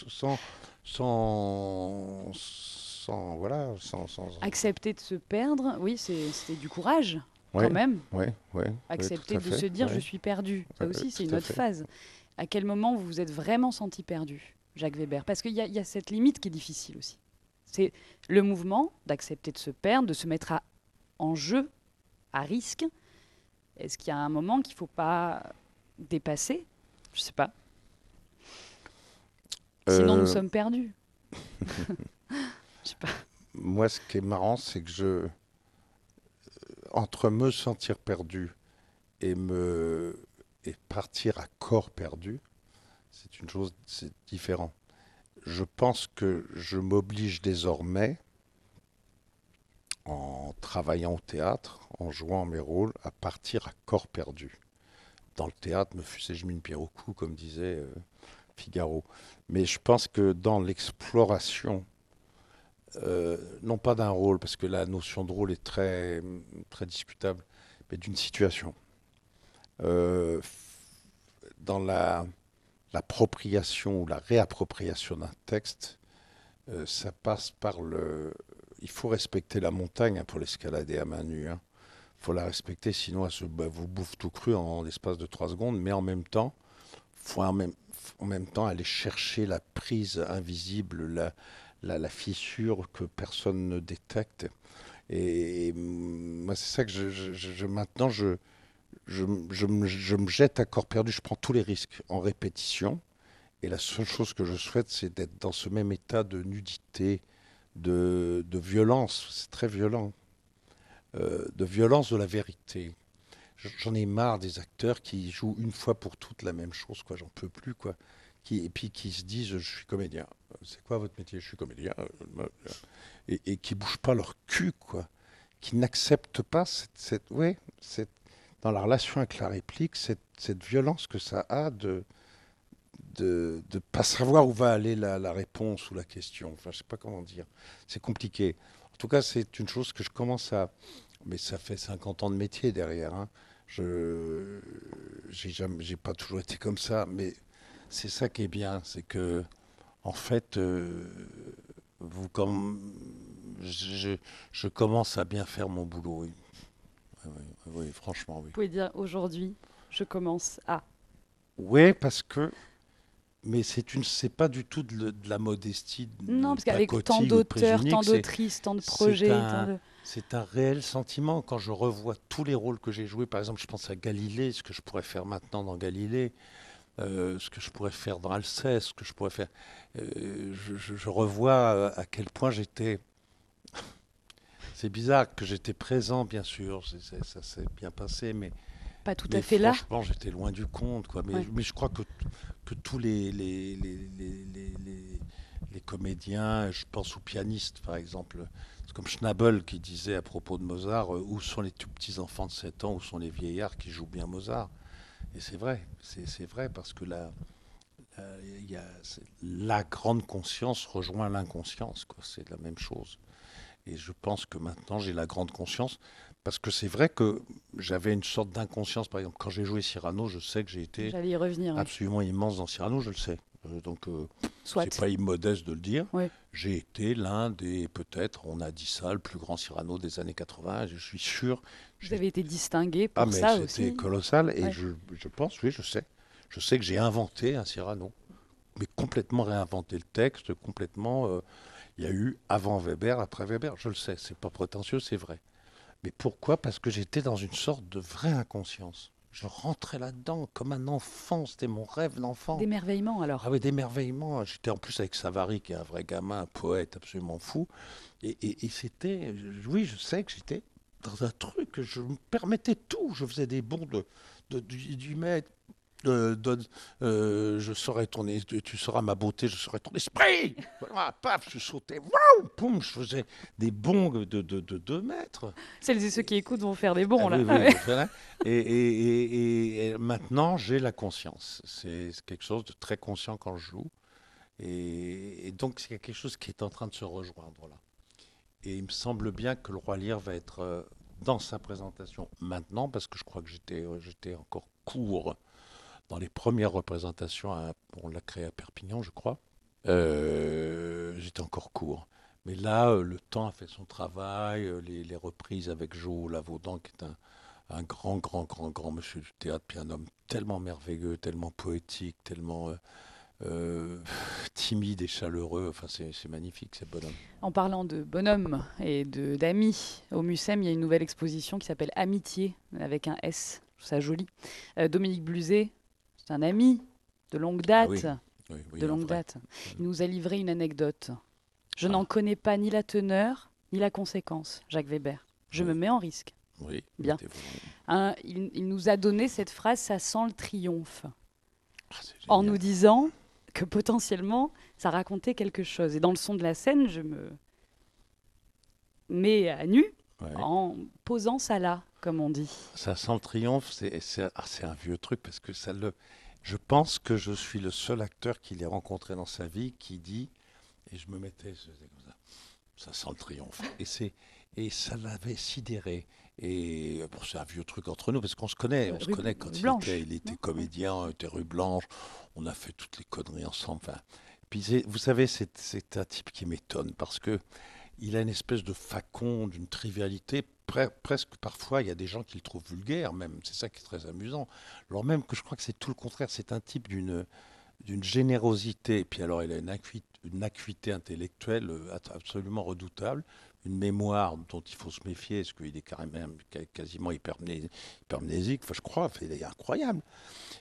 sans sans sans voilà, sans, accepter de se perdre. Oui, c'est du courage quand même. Ouais, ouais, accepter de se dire je suis perdu. Ça aussi, c'est une autre phase. À quel moment vous vous êtes vraiment senti perdu, Jacques Weber? Parce qu'il y, y, a cette limite qui est difficile aussi. C'est le mouvement d'accepter de se perdre, de se mettre à, en jeu à risque Est-ce qu'il y a un moment qu'il ne faut pas dépasser? Je ne sais pas. Sinon, nous euh. sommes perdus. Je sais pas. Moi, ce qui est marrant, c'est que je. Euh, entre me sentir perdu et, me, et partir à corps perdu, c'est une chose, c'est différent. Je pense que je m'oblige désormais en travaillant au théâtre, en jouant mes rôles, à partir à corps perdu. Dans le théâtre, me fusais-je mis une pierre au cou, comme disait euh, Figaro. Mais je pense que dans l'exploration, euh, non pas d'un rôle, parce que la notion de rôle est très, très disputable, mais d'une situation. Euh, dans la, l'appropriation ou la réappropriation d'un texte, ça passe par le, il faut respecter la montagne hein, pour l'escalader à main nue. Il hein. faut la respecter, sinon elle vous bouffe tout cru en, l'espace de 3 secondes. Mais en même temps, faut en même, temps aller chercher la prise invisible, la, fissure que personne ne détecte. Et, moi, c'est ça que maintenant, je me jette à corps perdu, je prends tous les risques en répétition. Et la seule chose que je souhaite, c'est d'être dans ce même état de nudité, de, violence, c'est très violent, euh, de violence de la vérité. J'en ai marre des acteurs qui jouent une fois pour toutes la même chose, quoi. J'en peux plus, quoi. Qui, et puis qui se disent, je suis comédien. C'est quoi votre métier? Je suis comédien. Et, et qui bougent pas leur cul, quoi. Qui n'acceptent pas cette, ouais, cette, dans la relation avec la réplique, cette, cette violence que ça a de, de ne pas savoir où va aller la, réponse ou la question. Enfin, je sais pas comment dire. C'est compliqué. En tout cas, c'est une chose que je commence à... Mais ça fait 50 ans de métier derrière. Hein. Je j'ai pas toujours été comme ça, mais c'est ça qui est bien, c'est que en fait, euh, vous comme je, je, commence à bien faire mon boulot. Oui, oui franchement, oui. Vous pouvez dire aujourd'hui, je commence à. Oui, parce que mais c'est une, c'est pas du tout de, la modestie. Non, parce qu'avec tant d'auteurs, tant d'autrices, tant de projets. C'est un, réel sentiment quand je revois tous les rôles que j'ai joués. Par exemple, je pense à Galilée, ce que je pourrais faire maintenant dans Galilée, euh, ce que je pourrais faire dans Alceste, ce que je pourrais faire. Euh, je, revois à quel point j'étais. C'est bizarre que j'étais présent, bien sûr, ça s'est bien passé, mais pas tout à fait là. Franchement, j'étais loin du compte. Quoi. Mais, mais je crois que, que tous les, les, les, les, comédiens, je pense aux pianistes par exemple, c'est comme Schnabel qui disait à propos de Mozart, euh, où sont les tout petits enfants de 7 ans, où sont les vieillards qui jouent bien Mozart? Et c'est vrai, c'est vrai parce que la, y a, la grande conscience rejoint l'inconscience, c'est la même chose. Et je pense que maintenant j'ai la grande conscience parce que c'est vrai que j'avais une sorte d'inconscience. Par exemple, quand j'ai joué Cyrano, je sais que j'ai été absolument immense dans Cyrano, je le sais. Euh, donc, euh, c'est pas immodeste de le dire. J'ai été l'un des, peut-être, on a dit ça, le plus grand Cyrano des années 80. Je suis sûr. Vous avez été distingué pour ah, ça aussi. C'était colossal. Et je, je, pense, oui, je sais. Je sais que j'ai inventé un Cyrano, mais complètement réinventé le texte, complètement. Euh, il y a eu avant Weber, après Weber. Je le sais. C'est pas prétentieux, c'est vrai. Mais pourquoi? Parce que j'étais dans une sorte de vraie inconscience. Je rentrais là-dedans comme un enfant, c'était mon rêve d'enfant. D'émerveillement alors Ah oui, d'émerveillement. J'étais en plus avec Savary, qui est un vrai gamin, un poète absolument fou. Et, et- et c'était, oui, je sais que j'étais dans un truc, je me permettais tout. Je faisais des bons de, de, du maître. Euh, je saurais ton tu seras ma beauté, je serai ton esprit. Voilà, paf, je sautais, waouh, poum, je faisais des bonds de, de, de 2 mètres. Celles et ceux qui écoutent vont faire des bons Ah là. oui, oui, voilà. Et, et- et- et- et maintenant, j'ai la conscience. C'est quelque chose de très conscient quand je joue. Et, donc, c'est quelque chose qui est en train de se rejoindre là. Et il me semble bien que le Roi Lear va être euh, dans sa présentation maintenant, parce que je crois que j'étais euh, j'étais encore court dans les premières représentations. on l'a créé à Perpignan, je crois. Euh, j'étais encore court. Mais là, euh, le temps a fait son travail. euh, Les, les reprises avec Joe Lavaudan, qui est un, grand, grand, grand, grand monsieur du théâtre, puis un homme tellement merveilleux, tellement poétique, tellement timide et chaleureux. Enfin, c'est magnifique, ce bonhomme. En parlant de bonhomme et d'amis, au Mucem, il y a une nouvelle exposition qui s'appelle Amitié, avec un S. Je trouve ça joli. Dominique Bluzet, c'est un ami de longue date. Oui, oui, de longue date. Il nous a livré une anecdote. Je Ah. n'en connais pas ni la teneur, ni la conséquence, Jacques Weber. Je me mets en risque. Oui, Bien. Hein, il, il nous a donné cette phrase, ça sent le triomphe, Ah, en nous disant que potentiellement, ça racontait quelque chose. Et dans le son de la scène, je me mets à nu Ouais. en posant ça là, comme on dit. Ça sent le triomphe, ah, c'est un vieux truc parce que ça le. Je pense que je suis le seul acteur qu'il ait rencontré dans sa vie qui dit, et je me mettais, je faisais comme ça, ça sent le triomphe. Et c'est et ça l'avait sidéré. Et bon, c'est un vieux truc entre nous parce qu'on se connaît, on se connaît quand il était, il était non comédien, il était rue Blanche, on a fait toutes les conneries ensemble. Enfin, puis vous savez, c'est c'est un type qui m'étonne parce que il a une espèce de facon, d'une trivialité. Pre- presque parfois, il y a des gens qui le trouvent vulgaire, même. C'est ça qui est très amusant. Alors même que je crois que c'est tout le contraire. C'est un type d'une d'une générosité. Et puis alors, il a une acuité, une acuité intellectuelle euh, absolument redoutable, une mémoire dont il faut se méfier, parce qu'il est carrément ca- quasiment hypermné- hypermnésique. Enfin, je crois, il est incroyable.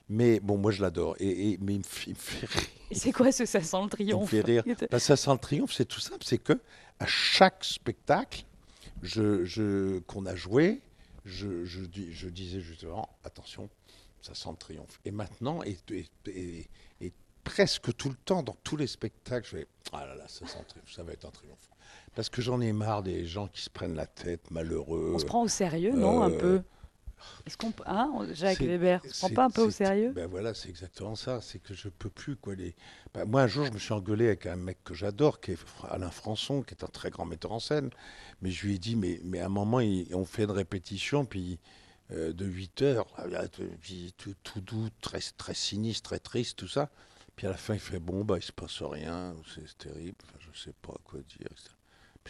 Mais bon, moi, je l'adore. Et, et- mais il me, fait- il me fait rire. C'est quoi ce ça sent le triomphe? fait rire. Bah, ça sent le triomphe, c'est tout simple, c'est que à chaque spectacle je, je- qu'on a joué, je, je, dis- je disais justement, attention, ça sent le triomphe. Et maintenant, et, et- et- et presque tout le temps, dans tous les spectacles, je fais, ah là là, ça sent le triomphe, ça va être un triomphe. Parce que j'en ai marre des gens qui se prennent la tête, malheureux. On se prend au sérieux, non, un euh, peu? Est-ce qu'on, hein, Jacques Weber, on se prend pas un peu au sérieux Ben voilà, c'est exactement ça. C'est que je peux plus quoi. Les... ben, moi, un jour, je me suis engueulé avec un mec que j'adore, qui est Alain Françon, qui est un très grand metteur en scène. Mais je lui ai dit, mais, mais à un moment, il- on fait une répétition, puis euh, de 8 heures, là, puis tout, tout doux, très, très sinistre, très triste, tout ça. Puis à la fin, il fait, bon, bah, il se passe rien, c'est c'est terrible, enfin, je sais pas quoi dire. etc.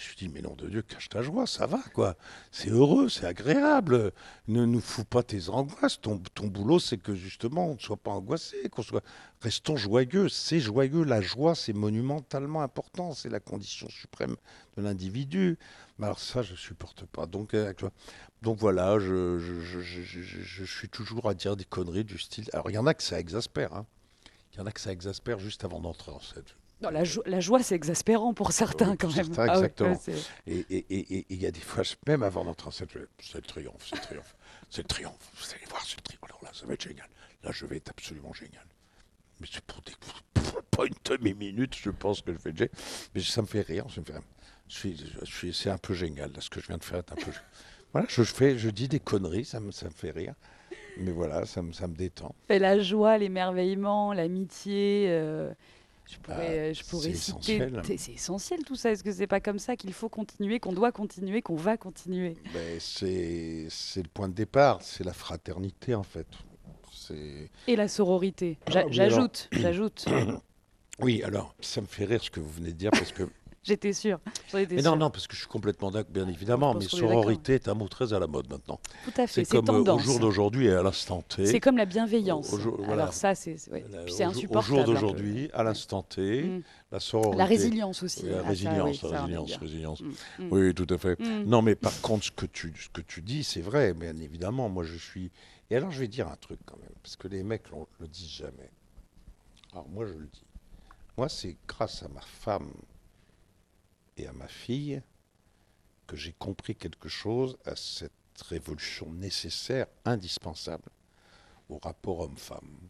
Je lui dis, mais nom de Dieu, cache ta joie, ça va, quoi. C'est heureux, c'est agréable. Ne nous fous pas tes angoisses. Ton, ton boulot, c'est que justement, on ne soit pas angoissé, qu'on soit. Restons joyeux. C'est joyeux. La joie, c'est monumentalement important. C'est la condition suprême de l'individu. Alors ça, je supporte pas. Donc, euh, donc voilà, je, je- je- je suis toujours à dire des conneries du style. Alors il y en a que ça exaspère. hein. Il y en a que ça exaspère juste avant d'entrer en scène. Non, la, jo- la joie, c'est exaspérant pour certains oui, quand pour même. certains, Ah exactement. Et et- et- et il y a des fois, même avant d'entrer en fais, c'est le triomphe, c'est le triomphe, c'est le triomphe. Vous allez voir, c'est le triomphe. Alors là, ça va être génial. Là, je vais être absolument génial. Mais c'est pour, des, pour pas une demi-minute, je pense que je vais être. Mais ça me fait rire, ça me fait rire. Je suis, je suis, c'est un peu génial, là, ce que je viens de faire est un peu... Voilà, je, fais, je dis des conneries, ça me, ça me fait rire. Mais voilà, ça me, ça me détend. Et la joie, l'émerveillement, l'amitié. euh, je pourrais, je pourrais c'est citer. essentiel. C'est essentiel tout ça. Est-ce que c'est pas comme ça qu'il faut continuer, qu'on doit continuer, qu'on va continuer? Ben, c'est c'est le point de départ, c'est la fraternité, en fait. C'est... Et la sororité. J'a- Ah J'ajoute, j'ajoute. Oui, alors, ça me fait rire ce que vous venez de dire, parce que J'étais sûr. Mais non, non, parce que je suis complètement d'accord, bien évidemment. Mais sororité est un mot très à la mode maintenant. Tout à fait. C'est comme euh, au jour d'aujourd'hui et à l'instant T. C'est comme la bienveillance. Alors ça, c'est insupportable. Au jour d'aujourd'hui, à l'instant T, mm. la sororité. La résilience aussi. la ah, résilience, la résilience, résilience. Mm, mm. Oui, tout à fait. Non, mais par contre, ce que tu, ce que tu dis, c'est vrai. Bien évidemment, moi, je suis. Et alors, je vais dire un truc quand même, parce que les mecs ne le disent jamais. Alors, moi, je le dis. Moi, c'est grâce à ma femme et à ma fille que j'ai compris quelque chose à cette révolution nécessaire, indispensable au rapport homme-femme.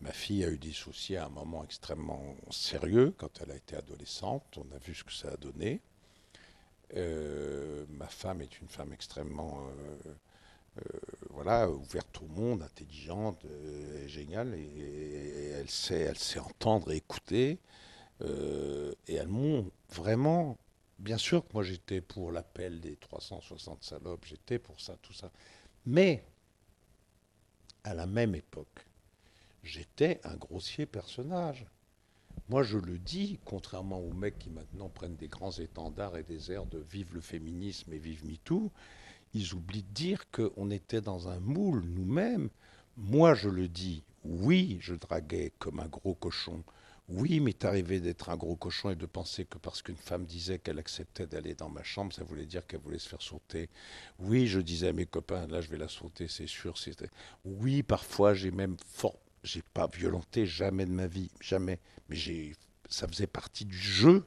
Ma fille a eu des soucis à un moment extrêmement sérieux quand elle a été adolescente. On a vu ce que ça a donné. Euh, ma femme est une femme extrêmement euh, euh, voilà, ouverte au monde, intelligente, géniale, et, elle, sait, elle sait entendre et écouter. Et elles m'ont vraiment, bien sûr que moi j'étais pour l'appel des 360 salopes, j'étais pour ça, tout ça. Mais, à la même époque, j'étais un grossier personnage. Moi, je le dis, contrairement aux mecs qui maintenant prennent des grands étendards et des airs de vive le féminisme et vive MeToo, ils oublient de dire qu'on était dans un moule nous-mêmes. Moi, je le dis, oui, je draguais comme un gros cochon. Oui, m'est arrivé d'être un gros cochon et de penser que parce qu'une femme disait qu'elle acceptait d'aller dans ma chambre, ça voulait dire qu'elle voulait se faire sauter. Oui, je disais à mes copains, là je vais la sauter, c'est sûr. Oui, parfois j'ai même fort, j'ai pas violenté jamais de ma vie, jamais. Mais ça faisait partie du jeu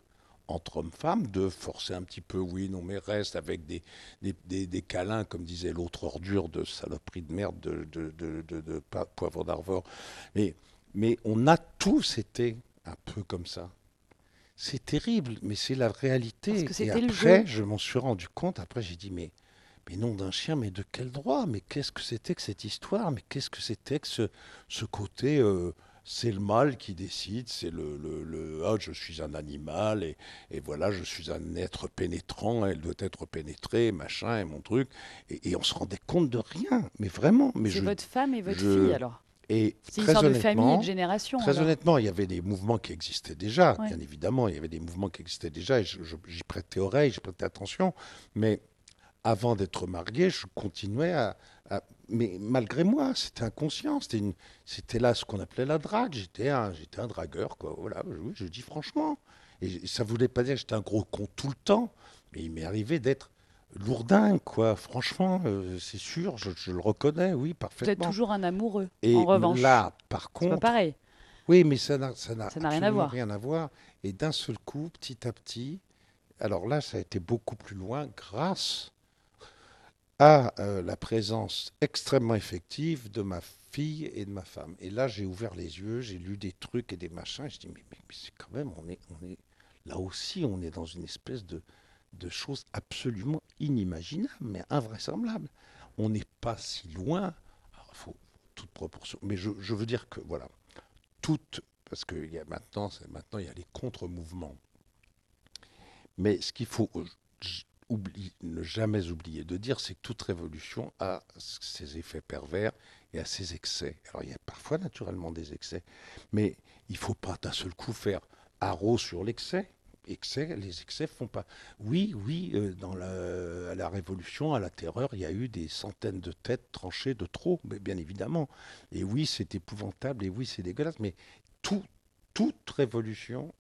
entre hommes-femmes de forcer un petit peu, oui, non, mais reste avec des, des, des, câlins, comme disait l'autre ordure de saloperie de merde de, de, de, de poivre d'Arvor. Mais, mais on a tous été un peu comme ça. C'est terrible, mais c'est la réalité. et après, je m'en suis rendu compte. Après, j'ai dit, mais, mais nom d'un chien, mais de quel droit? Mais qu'est-ce que c'était que cette histoire? Mais qu'est-ce que c'était que ce, ce côté euh, c'est le mal qui décide, c'est le, le, ah, je suis un animal et, et, voilà, je suis un être pénétrant, elle doit être pénétrée, machin, et mon truc. Et, on se rendait compte de rien, mais vraiment. Mais c'est votre femme et votre fille alors et c'est une sorte de famille et de génération. Très honnêtement, il y avait des mouvements qui existaient déjà, bien évidemment, il y avait des mouvements qui existaient déjà, et j'y prêtais oreille, j'y prêtais attention, mais avant d'être marié, je continuais à, Mais malgré moi, c'était inconscient, c'était là ce qu'on appelait la drague, j'étais un, un dragueur, quoi, voilà, je, je dis franchement. Et ça ne voulait pas dire que j'étais un gros con tout le temps, mais il m'est arrivé d'être lourdin, quoi. Franchement, euh, c'est sûr, je, le reconnais, oui, parfaitement. Vous êtes toujours un amoureux, Et en revanche. là, par contre... Pas pareil. Oui, mais ça n'a rien, à voir. rien à voir. Et d'un seul coup, petit à petit, alors là, ça a été beaucoup plus loin grâce à euh, la présence extrêmement effective de ma fille et de ma femme. Et là, j'ai ouvert les yeux, j'ai lu des trucs et des machins, et je dis, mais, mais, mais c'est quand même, on est, on est, là aussi, on est dans une espèce de, de choses absolument inimaginables, mais invraisemblables. On n'est pas si loin. il faut toute proportion. Mais je, veux dire que, voilà, toute. Parce que y a maintenant, maintenant, il y a les contre-mouvements. Mais ce qu'il faut ne jamais oublier de dire, c'est que toute révolution a ses effets pervers et a ses excès. Alors, il y a parfois naturellement des excès, mais il ne faut pas d'un seul coup faire haro sur l'excès excès, les excès font pas. Oui, oui, euh, dans la, à la Révolution, à la Terreur, il y a eu des centaines de têtes tranchées de trop, mais bien évidemment. Et oui, c'est épouvantable, et oui, c'est dégueulasse, mais tout, toute révolution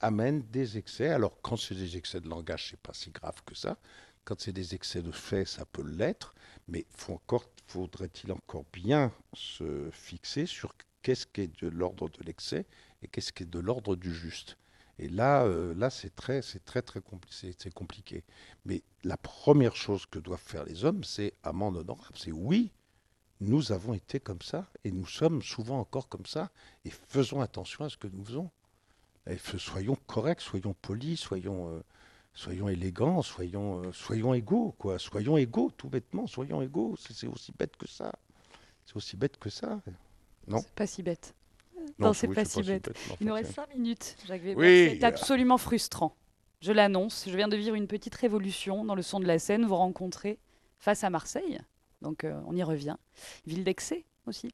amène des excès. Alors, quand c'est des excès de langage, c'est pas si grave que ça. Quand c'est des excès de fait, ça peut l'être, mais faudrait-il encore bien se fixer sur qu'est-ce qui est de l'ordre de l'excès et qu'est-ce qui est de l'ordre du juste. Et là, euh, là c'est très, c'est très, très c'est compliqué. Mais la première chose que doivent faire les hommes, c'est amende honorable. C'est oui, nous avons été comme ça et nous sommes souvent encore comme ça. Et faisons attention à ce que nous faisons. Soyons corrects, soyons polis, soyons, euh, soyons élégants, soyons, euh, soyons égaux, quoi. Soyons égaux, tout bêtement, soyons égaux. C'est aussi bête que ça. C'est aussi bête que ça. Non. C'est pas si bête. Non, c'est pas, si bête. Il nous reste 5 minutes, Jacques Weber. Oui. C'est absolument frustrant. Je l'annonce, je viens de vivre une petite révolution dans le son de la scène. Vous rencontrez face à Marseille, donc euh, on y revient. Ville d'excès aussi.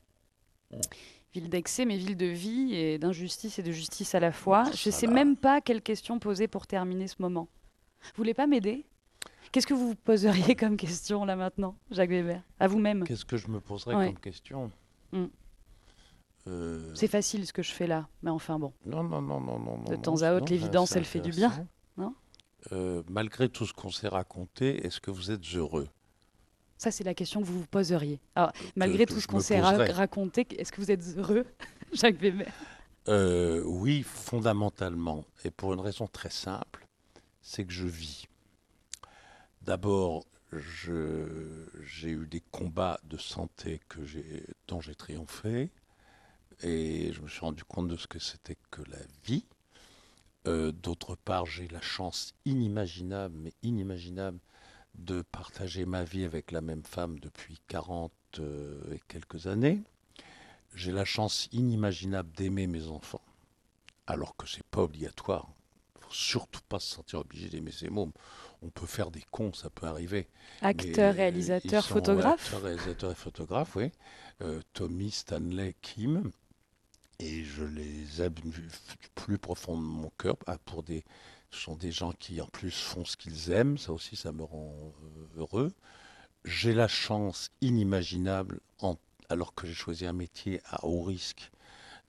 Ville d'excès, mais ville de vie et d'injustice et de justice à la fois. Je ne sais même pas quelle question poser pour terminer ce moment. Vous voulez pas m'aider? Qu'est-ce que vous vous poseriez comme question là maintenant, Jacques Weber? À vous-même Qu'est-ce que je me poserais comme question? Hmm. Euh, C'est facile ce que je fais là, mais enfin bon. Non, non, non, non, non. De temps à autre, l'évidence, elle fait du bien, non? Euh, Malgré tout ce qu'on s'est raconté, est-ce que vous êtes heureux? Ça, c'est la question que vous vous poseriez. Alors, malgré tout ce qu'on s'est raconté, est-ce que vous êtes heureux, Jacques Weber? Euh, Oui, fondamentalement. Et pour une raison très simple, c'est que je vis. D'abord, j'ai eu des combats de santé que dont j'ai triomphé. Et je me suis rendu compte de ce que c'était que la vie. Euh, d'autre part, j'ai la chance inimaginable, mais inimaginable, de partager ma vie avec la même femme depuis 40 euh, et quelques années. J'ai la chance inimaginable d'aimer mes enfants, alors que c'est pas obligatoire. Il faut surtout pas se sentir obligé d'aimer ses mômes. On peut faire des cons, ça peut arriver. Acteur, réalisateur, photographe. Acteur, réalisateur et photographe, oui. Euh, Tommy, Stanley, Kim. Et je les aime du plus profond de mon cœur ah, pour des, ce sont des gens qui en plus font ce qu'ils aiment, ça aussi ça me rend euh, heureux. J'ai la chance inimaginable, alors que j'ai choisi un métier à haut risque,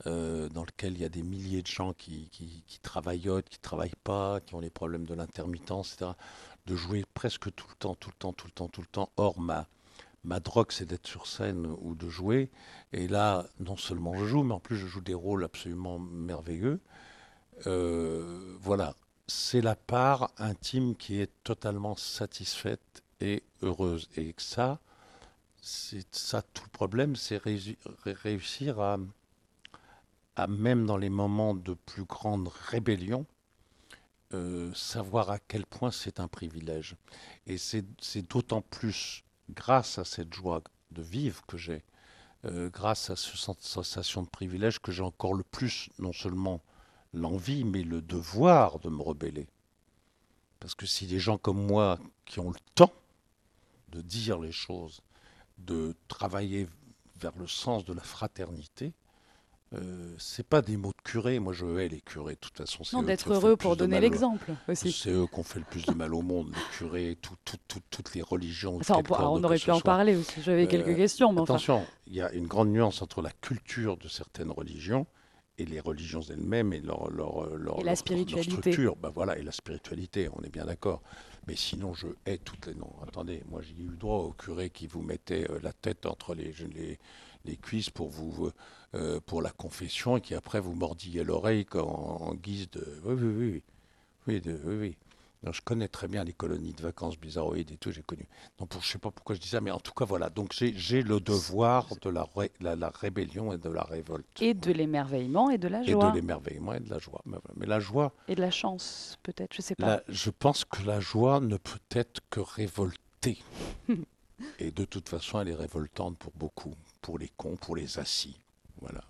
euh, dans lequel il y a des milliers de gens qui, qui, qui travaillent, qui ne travaillent pas, qui ont les problèmes de l'intermittence, etc., de jouer presque tout le temps, tout le temps, tout le temps, tout le temps. Or, ma, ma drogue, c'est d'être sur scène ou de jouer. Et là, non seulement je joue, mais en plus je joue des rôles absolument merveilleux. Euh, voilà, c'est la part intime qui est totalement satisfaite et heureuse. Et ça, c'est ça tout le problème, c'est réussir à, même dans les moments de plus grande rébellion, euh, savoir à quel point c'est un privilège. Et c'est d'autant plus grâce à cette joie de vivre que j'ai, euh, grâce à cette sensation de privilège que j'ai encore le plus, non seulement l'envie, mais le devoir de me rebeller. Parce que si des gens comme moi, qui ont le temps de dire les choses, de travailler vers le sens de la fraternité, euh, c'est pas des mots de curé. Moi, je hais les curés. De toute façon, non, d'être heureux pour donner l'exemple aussi. C'est eux qui ont fait le plus de mal au monde, les curés, toutes les religions. Enfin, on, aurait pu en parler aussi. J'avais quelques euh, questions. Mais attention, il y a une grande nuance entre la culture de certaines religions et les religions elles-mêmes et leur, leur, leur, la spiritualité. structure. Ben voilà, et la spiritualité, on est bien d'accord. Mais sinon, je hais toutes les noms. Attendez, moi j'ai eu droit au curé qui vous mettait euh, la tête entre les, les, les cuisses pour, vous, euh, pour la confession et qui après vous mordillait l'oreille en, guise de. Oui, oui, oui. Oui, oui, oui je connais très bien les colonies de vacances bizarroïdes et tout, j'ai connu. Donc, pour, je ne sais pas pourquoi je dis ça, mais en tout cas, voilà. Donc, j'ai le devoir de la, la, rébellion et de la révolte. Et de l'émerveillement et de la joie. Et de l'émerveillement et de la joie. Mais, la joie. Et de la chance, peut-être, je ne sais pas. je pense que la joie ne peut être que révoltée. et de toute façon, elle est révoltante pour beaucoup. Pour les cons, pour les assis. Voilà.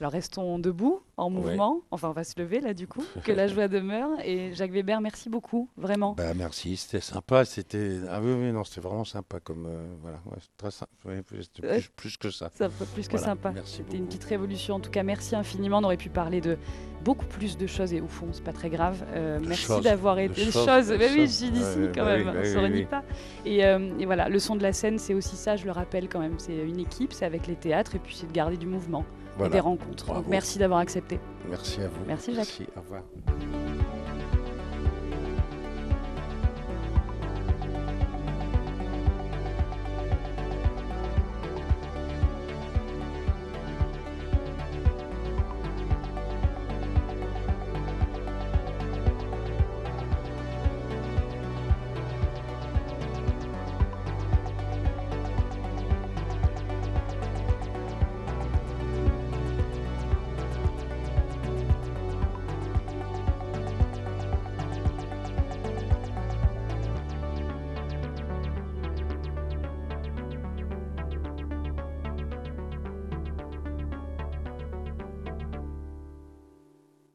Alors restons debout, en mouvement. Enfin, on va se lever là du coup. Que la joie demeure. Et Jacques Weber, merci beaucoup, vraiment. Bah, merci, c'était sympa. C'était ah oui, oui, non, c'était vraiment sympa comme euh, voilà, très sympa. plus, plus, que ça. Ça plus que sympa. C'était une petite révolution. En tout cas, merci infiniment. On aurait pu parler de beaucoup plus de choses et au fond, c'est pas très grave. Euh, merci d'avoir été. Des choses. Mais oui, je suis d'ici quand même. on se renie pas. Et, euh, et voilà, le son de la scène, c'est aussi ça. Je le rappelle quand même. C'est une équipe, c'est avec les théâtres et puis c'est de garder du mouvement des rencontres. merci d'avoir accepté. Merci à vous. Merci Jacques. Merci, au revoir.